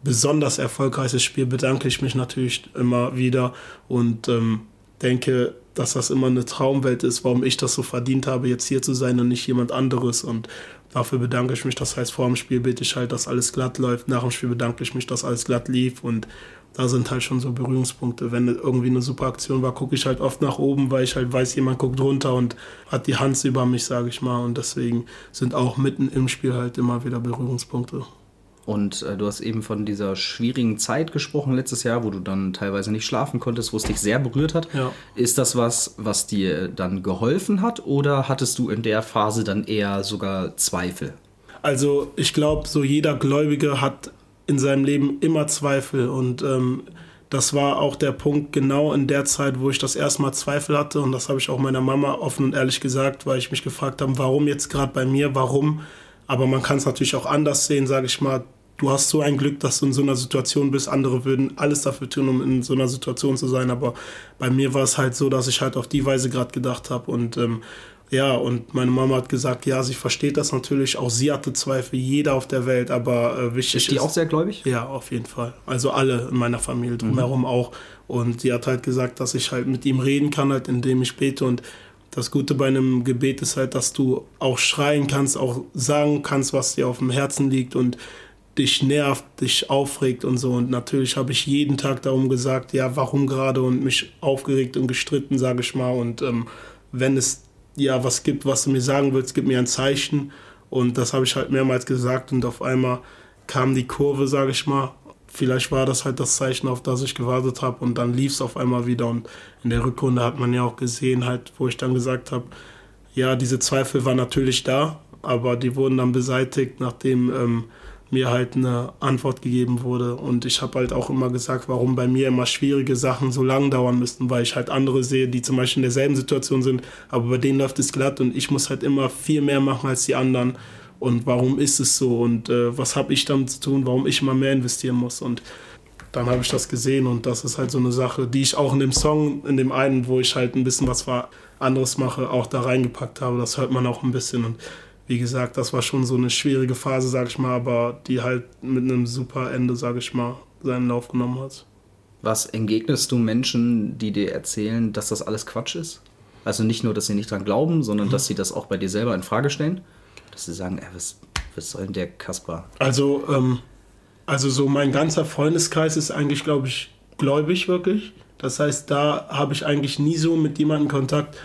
besonders erfolgreiches Spiel, bedanke ich mich natürlich immer wieder und ähm, denke, dass das immer eine Traumwelt ist, warum ich das so verdient habe, jetzt hier zu sein und nicht jemand anderes. Und dafür bedanke ich mich. Das heißt, vor dem Spiel bete ich halt, dass alles glatt läuft. Nach dem Spiel bedanke ich mich, dass alles glatt lief. Und da sind halt schon so Berührungspunkte. Wenn irgendwie eine super Aktion war, gucke ich halt oft nach oben, weil ich halt weiß, jemand guckt runter und hat die Hand über mich, sage ich mal. Und deswegen sind auch mitten im Spiel halt immer wieder Berührungspunkte. Und äh, du hast eben von dieser schwierigen Zeit gesprochen letztes Jahr, wo du dann teilweise nicht schlafen konntest, wo es dich sehr berührt hat. Ja. Ist das was, was dir dann geholfen hat oder hattest du in der Phase dann eher sogar Zweifel? Also ich glaube, so jeder Gläubige hat in seinem Leben immer Zweifel und ähm, das war auch der Punkt genau in der Zeit, wo ich das erste Mal Zweifel hatte und das habe ich auch meiner Mama offen und ehrlich gesagt, weil ich mich gefragt habe, warum jetzt gerade bei mir, warum? Aber man kann es natürlich auch anders sehen, sage ich mal du hast so ein Glück, dass du in so einer Situation bist. Andere würden alles dafür tun, um in so einer Situation zu sein. Aber bei mir war es halt so, dass ich halt auf die Weise gerade gedacht habe. Und ähm, ja, und meine Mama hat gesagt, ja, sie versteht das natürlich. Auch sie hatte Zweifel, jeder auf der Welt. Aber äh, wichtig ist. die ist, auch sehr gläubig? Ja, auf jeden Fall. Also alle in meiner Familie drumherum mhm. auch. Und sie hat halt gesagt, dass ich halt mit ihm reden kann, halt indem ich bete. Und das Gute bei einem Gebet ist halt, dass du auch schreien kannst, auch sagen kannst, was dir auf dem Herzen liegt. Und dich nervt, dich aufregt und so. Und natürlich habe ich jeden Tag darum gesagt, ja, warum gerade und mich aufgeregt und gestritten, sage ich mal. Und ähm, wenn es ja was gibt, was du mir sagen willst, gib mir ein Zeichen. Und das habe ich halt mehrmals gesagt und auf einmal kam die Kurve, sage ich mal. Vielleicht war das halt das Zeichen, auf das ich gewartet habe und dann lief es auf einmal wieder. Und in der Rückrunde hat man ja auch gesehen, halt, wo ich dann gesagt habe, ja, diese Zweifel waren natürlich da, aber die wurden dann beseitigt, nachdem ähm, mir halt eine Antwort gegeben wurde. Und ich habe halt auch immer gesagt, warum bei mir immer schwierige Sachen so lang dauern müssten, weil ich halt andere sehe, die zum Beispiel in derselben Situation sind, aber bei denen läuft es glatt und ich muss halt immer viel mehr machen als die anderen. Und warum ist es so? Und äh, was habe ich damit zu tun, warum ich immer mehr investieren muss? Und dann habe ich das gesehen und das ist halt so eine Sache, die ich auch in dem Song, in dem einen, wo ich halt ein bisschen was anderes mache, auch da reingepackt habe. Das hört man auch ein bisschen. Und wie gesagt, das war schon so eine schwierige Phase, sag ich mal, aber die halt mit einem super Ende, sag ich mal, seinen Lauf genommen hat. Was entgegnest du Menschen, die dir erzählen, dass das alles Quatsch ist? Also nicht nur, dass sie nicht dran glauben, sondern mhm. dass sie das auch bei dir selber in Frage stellen? Dass sie sagen, ey, was, was soll denn der Kasper? Also, ähm, also so mein ganzer Freundeskreis ist eigentlich, glaube ich, gläubig wirklich. Das heißt, da habe ich eigentlich nie so mit jemandem Kontakt,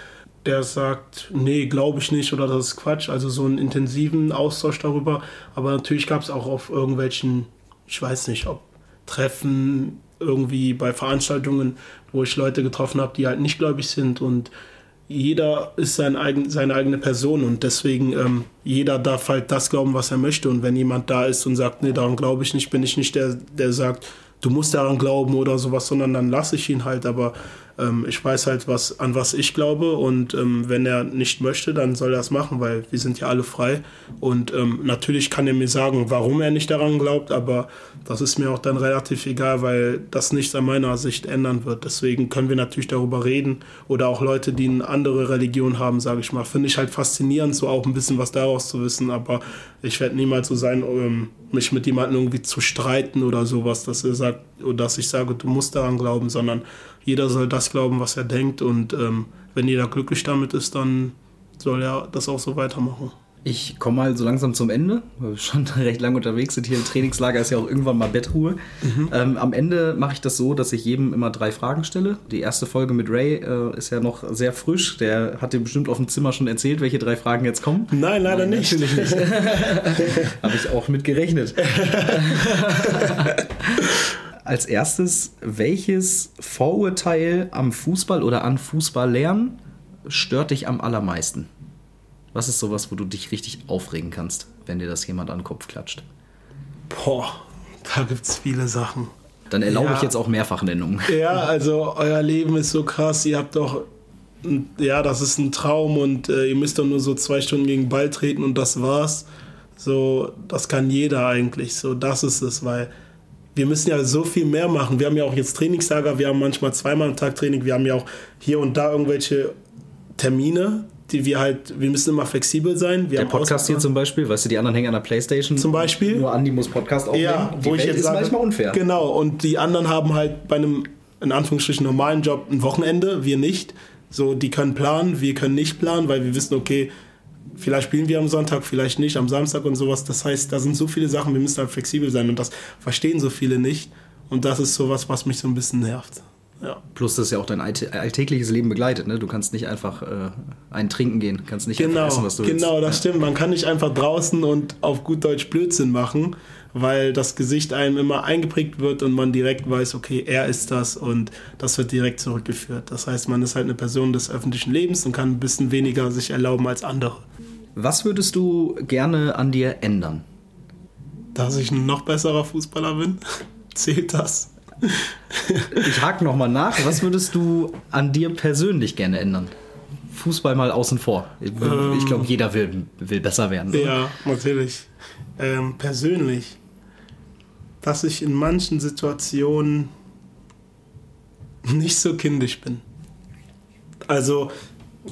der sagt, nee, glaube ich nicht oder das ist Quatsch. Also so einen intensiven Austausch darüber. Aber natürlich gab es auch auf irgendwelchen, ich weiß nicht, ob Treffen irgendwie bei Veranstaltungen, wo ich Leute getroffen habe, die halt nicht gläubig sind und jeder ist sein eigen, seine eigene Person und deswegen ähm, jeder darf halt das glauben, was er möchte. Und wenn jemand da ist und sagt, nee, daran glaube ich nicht, bin ich nicht der, der sagt, du musst daran glauben oder sowas, sondern dann lasse ich ihn halt. Aber ähm, ich weiß halt, was, an was ich glaube und ähm, wenn er nicht möchte, dann soll er es machen, weil wir sind ja alle frei. Und ähm, natürlich kann er mir sagen, warum er nicht daran glaubt, aber das ist mir auch dann relativ egal, weil das nichts an meiner Sicht ändern wird. Deswegen können wir natürlich darüber reden oder auch Leute, die eine andere Religion haben, sage ich mal. Finde ich halt faszinierend, so auch ein bisschen was daraus zu wissen, aber ich werde niemals so sein, ähm, mich mit jemandem irgendwie zu streiten oder sowas, dass er sagt, oder dass ich sage, du musst daran glauben, sondern jeder soll das glauben, was er denkt. Und ähm, wenn jeder glücklich damit ist, dann soll er das auch so weitermachen. Ich komme mal so langsam zum Ende, weil wir schon recht lange unterwegs sind. Hier im Trainingslager ist ja auch irgendwann mal Bettruhe. Mhm. Ähm, am Ende mache ich das so, dass ich jedem immer drei Fragen stelle. Die erste Folge mit Ray äh, ist ja noch sehr frisch. Der hat dir bestimmt auf dem Zimmer schon erzählt, welche drei Fragen jetzt kommen. Nein, leider Nein, nicht. Natürlich nicht. Habe ich auch mit gerechnet. Als erstes, welches Vorurteil am Fußball oder an Fußball lernen stört dich am allermeisten? Was ist sowas, wo du dich richtig aufregen kannst, wenn dir das jemand an den Kopf klatscht? Boah, Da gibt es viele Sachen. Dann erlaube Ja. ich jetzt auch Mehrfachnennungen. Ja, also euer Leben ist so krass. Ihr habt doch, ja, das ist ein Traum und äh, ihr müsst doch nur so zwei Stunden gegen den Ball treten und das war's. So, das kann jeder eigentlich. So, das ist es, weil wir müssen ja so viel mehr machen. Wir haben ja auch jetzt Trainingslager, wir haben manchmal zweimal am Tag Training, wir haben ja auch hier und da irgendwelche Termine, die wir halt, wir müssen immer flexibel sein. Wir Der haben Podcast hier zum Beispiel, weißt du, die anderen hängen an der Playstation. Zum Beispiel? Nur Andi muss Podcast aufnehmen. Ja, die wo Welt ich jetzt ist sage, manchmal unfair. Genau, und die anderen haben halt bei einem, in Anführungsstrichen, normalen Job ein Wochenende, wir nicht. So, die können planen, wir können nicht planen, weil wir wissen, okay, vielleicht spielen wir am Sonntag, vielleicht nicht, am Samstag und sowas. Das heißt, da sind so viele Sachen, wir müssen halt flexibel sein und das verstehen so viele nicht. Und das ist sowas, was mich so ein bisschen nervt. Ja. Plus, dass ja auch dein allt- alltägliches Leben begleitet. Ne? Du kannst nicht einfach äh, einen trinken gehen, kannst nicht Genau, einfach essen, was du willst. genau, das stimmt. Man kann nicht einfach draußen und auf gut Deutsch Blödsinn machen, weil das Gesicht einem immer eingeprägt wird und man direkt weiß, okay, er ist das und das wird direkt zurückgeführt. Das heißt, man ist halt eine Person des öffentlichen Lebens und kann ein bisschen weniger sich erlauben als andere. Was würdest du gerne an dir ändern? Dass ich ein noch besserer Fußballer bin, zählt das. Ich hake nochmal nach. Was würdest du an dir persönlich gerne ändern? Fußball mal außen vor. Ich, ich glaube, jeder will, will besser werden. oder? Ja, natürlich. Ähm, persönlich, dass ich in manchen Situationen nicht so kindisch bin. Also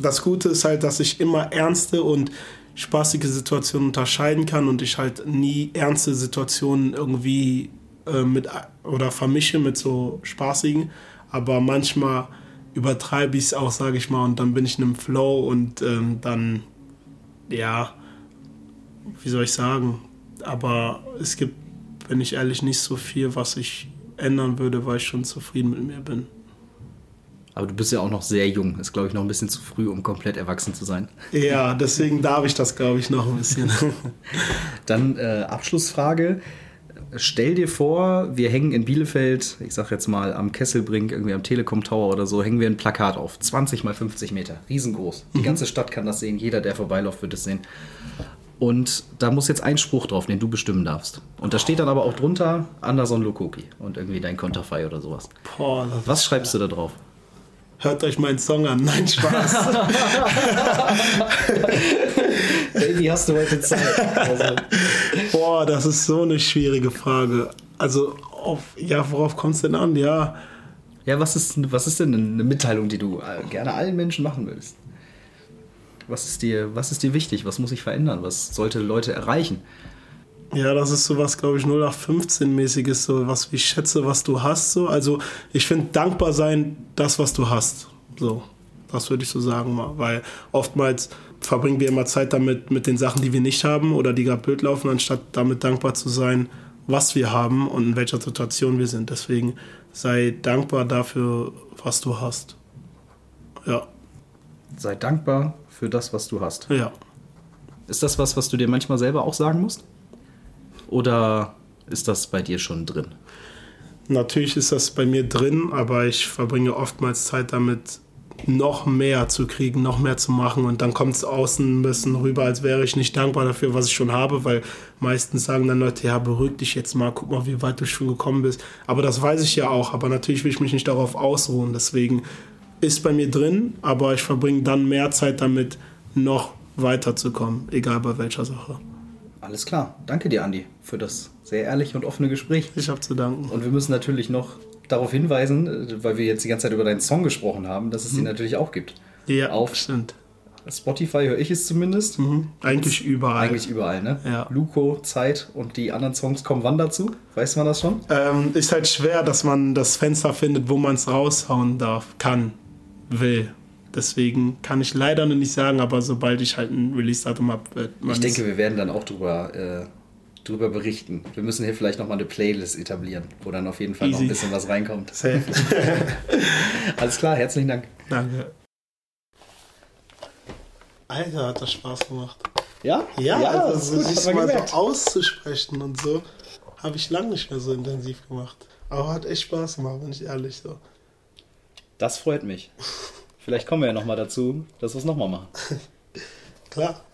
das Gute ist halt, dass ich immer ernste und spaßige Situationen unterscheiden kann und ich halt nie ernste Situationen irgendwie äh, mit oder vermische mit so spaßigen. Aber manchmal übertreibe ich es auch, sage ich mal, und dann bin ich in einem Flow und ähm, dann, ja, wie soll ich sagen, aber es gibt, wenn ich ehrlich, nicht so viel, was ich ändern würde, weil ich schon zufrieden mit mir bin. Aber du bist ja auch noch sehr jung. Ist, glaube ich, noch ein bisschen zu früh, um komplett erwachsen zu sein. Ja, deswegen darf ich das, glaube ich, noch ein bisschen. Dann äh, Abschlussfrage. Stell dir vor, wir hängen in Bielefeld, ich sag jetzt mal am Kesselbrink, irgendwie am Telekom Tower oder so, hängen wir ein Plakat auf. 20 mal 50 Meter. Riesengroß. Die ganze Stadt kann das sehen. Jeder, der vorbeiläuft, wird es sehen. Und da muss jetzt ein Spruch drauf, den du bestimmen darfst. Und da steht dann aber auch drunter Anderson Lukoki und irgendwie dein Konterfei oder sowas. Boah, Was schreibst du da drauf? hört euch meinen Song an. Nein, Spaß. Baby, hast du heute Zeit? Also, Boah, das ist so eine schwierige Frage. Also, auf, ja, worauf kommt es denn an? Ja, ja, was ist, was ist denn eine Mitteilung, die du äh, gerne allen Menschen machen würdest? Was ist dir, was ist dir wichtig? Was muss sich verändern? Was sollte Leute erreichen? Ja, das ist sowas, glaube ich, 0815-mäßiges, so was wie schätze, was du hast. So. Also ich finde dankbar sein, das, was du hast. So, das würde ich so sagen mal. Weil oftmals verbringen wir immer Zeit damit, mit den Sachen, die wir nicht haben oder die gerade blöd laufen, anstatt damit dankbar zu sein, was wir haben und in welcher Situation wir sind. Deswegen sei dankbar dafür, was du hast. Ja, Sei dankbar für das, was du hast. ja. Ist das was, was du dir manchmal selber auch sagen musst? Oder ist das bei dir schon drin? Natürlich ist das bei mir drin, aber ich verbringe oftmals Zeit damit, noch mehr zu kriegen, noch mehr zu machen. Und dann kommt es außen ein bisschen rüber, als wäre ich nicht dankbar dafür, was ich schon habe, weil meistens sagen dann Leute, ja, beruhig dich jetzt mal, guck mal, wie weit du schon gekommen bist. Aber das weiß ich ja auch, aber natürlich will ich mich nicht darauf ausruhen. Deswegen ist bei mir drin, aber ich verbringe dann mehr Zeit damit, noch weiterzukommen, egal bei welcher Sache. Alles klar. Danke dir, Andi, für das sehr ehrliche und offene Gespräch. Ich habe zu danken. Und wir müssen natürlich noch darauf hinweisen, äh, weil wir jetzt die ganze Zeit über deinen Song gesprochen haben, dass es ihn natürlich auch gibt. Ja, Auf stimmt. Spotify höre ich es zumindest. Mhm. Eigentlich überall. Eigentlich überall, ne? Ja. Luko, Zeit und die anderen Songs kommen wann dazu? Weiß man das schon? Ähm, ist halt schwer, dass man das Fenster findet, wo man es raushauen darf, kann, will. Deswegen kann ich leider noch nicht sagen, aber sobald ich halt ein Release-Datum habe, wird man Ich denke, wir werden dann auch drüber, äh, drüber berichten. Wir müssen hier vielleicht nochmal eine Playlist etablieren, wo dann auf jeden Fall noch ein Easy. bisschen was reinkommt. Safe. Alles klar, herzlichen Dank. Danke. Alter, hat das Spaß gemacht. Ja? Ja, das also ist gut, sich mal gemerkt. so auszusprechen und so, habe ich lange nicht mehr so intensiv gemacht. Aber hat echt Spaß gemacht, bin ich ehrlich so. Das freut mich. Vielleicht kommen wir ja nochmal dazu, dass wir es nochmal machen. Klar.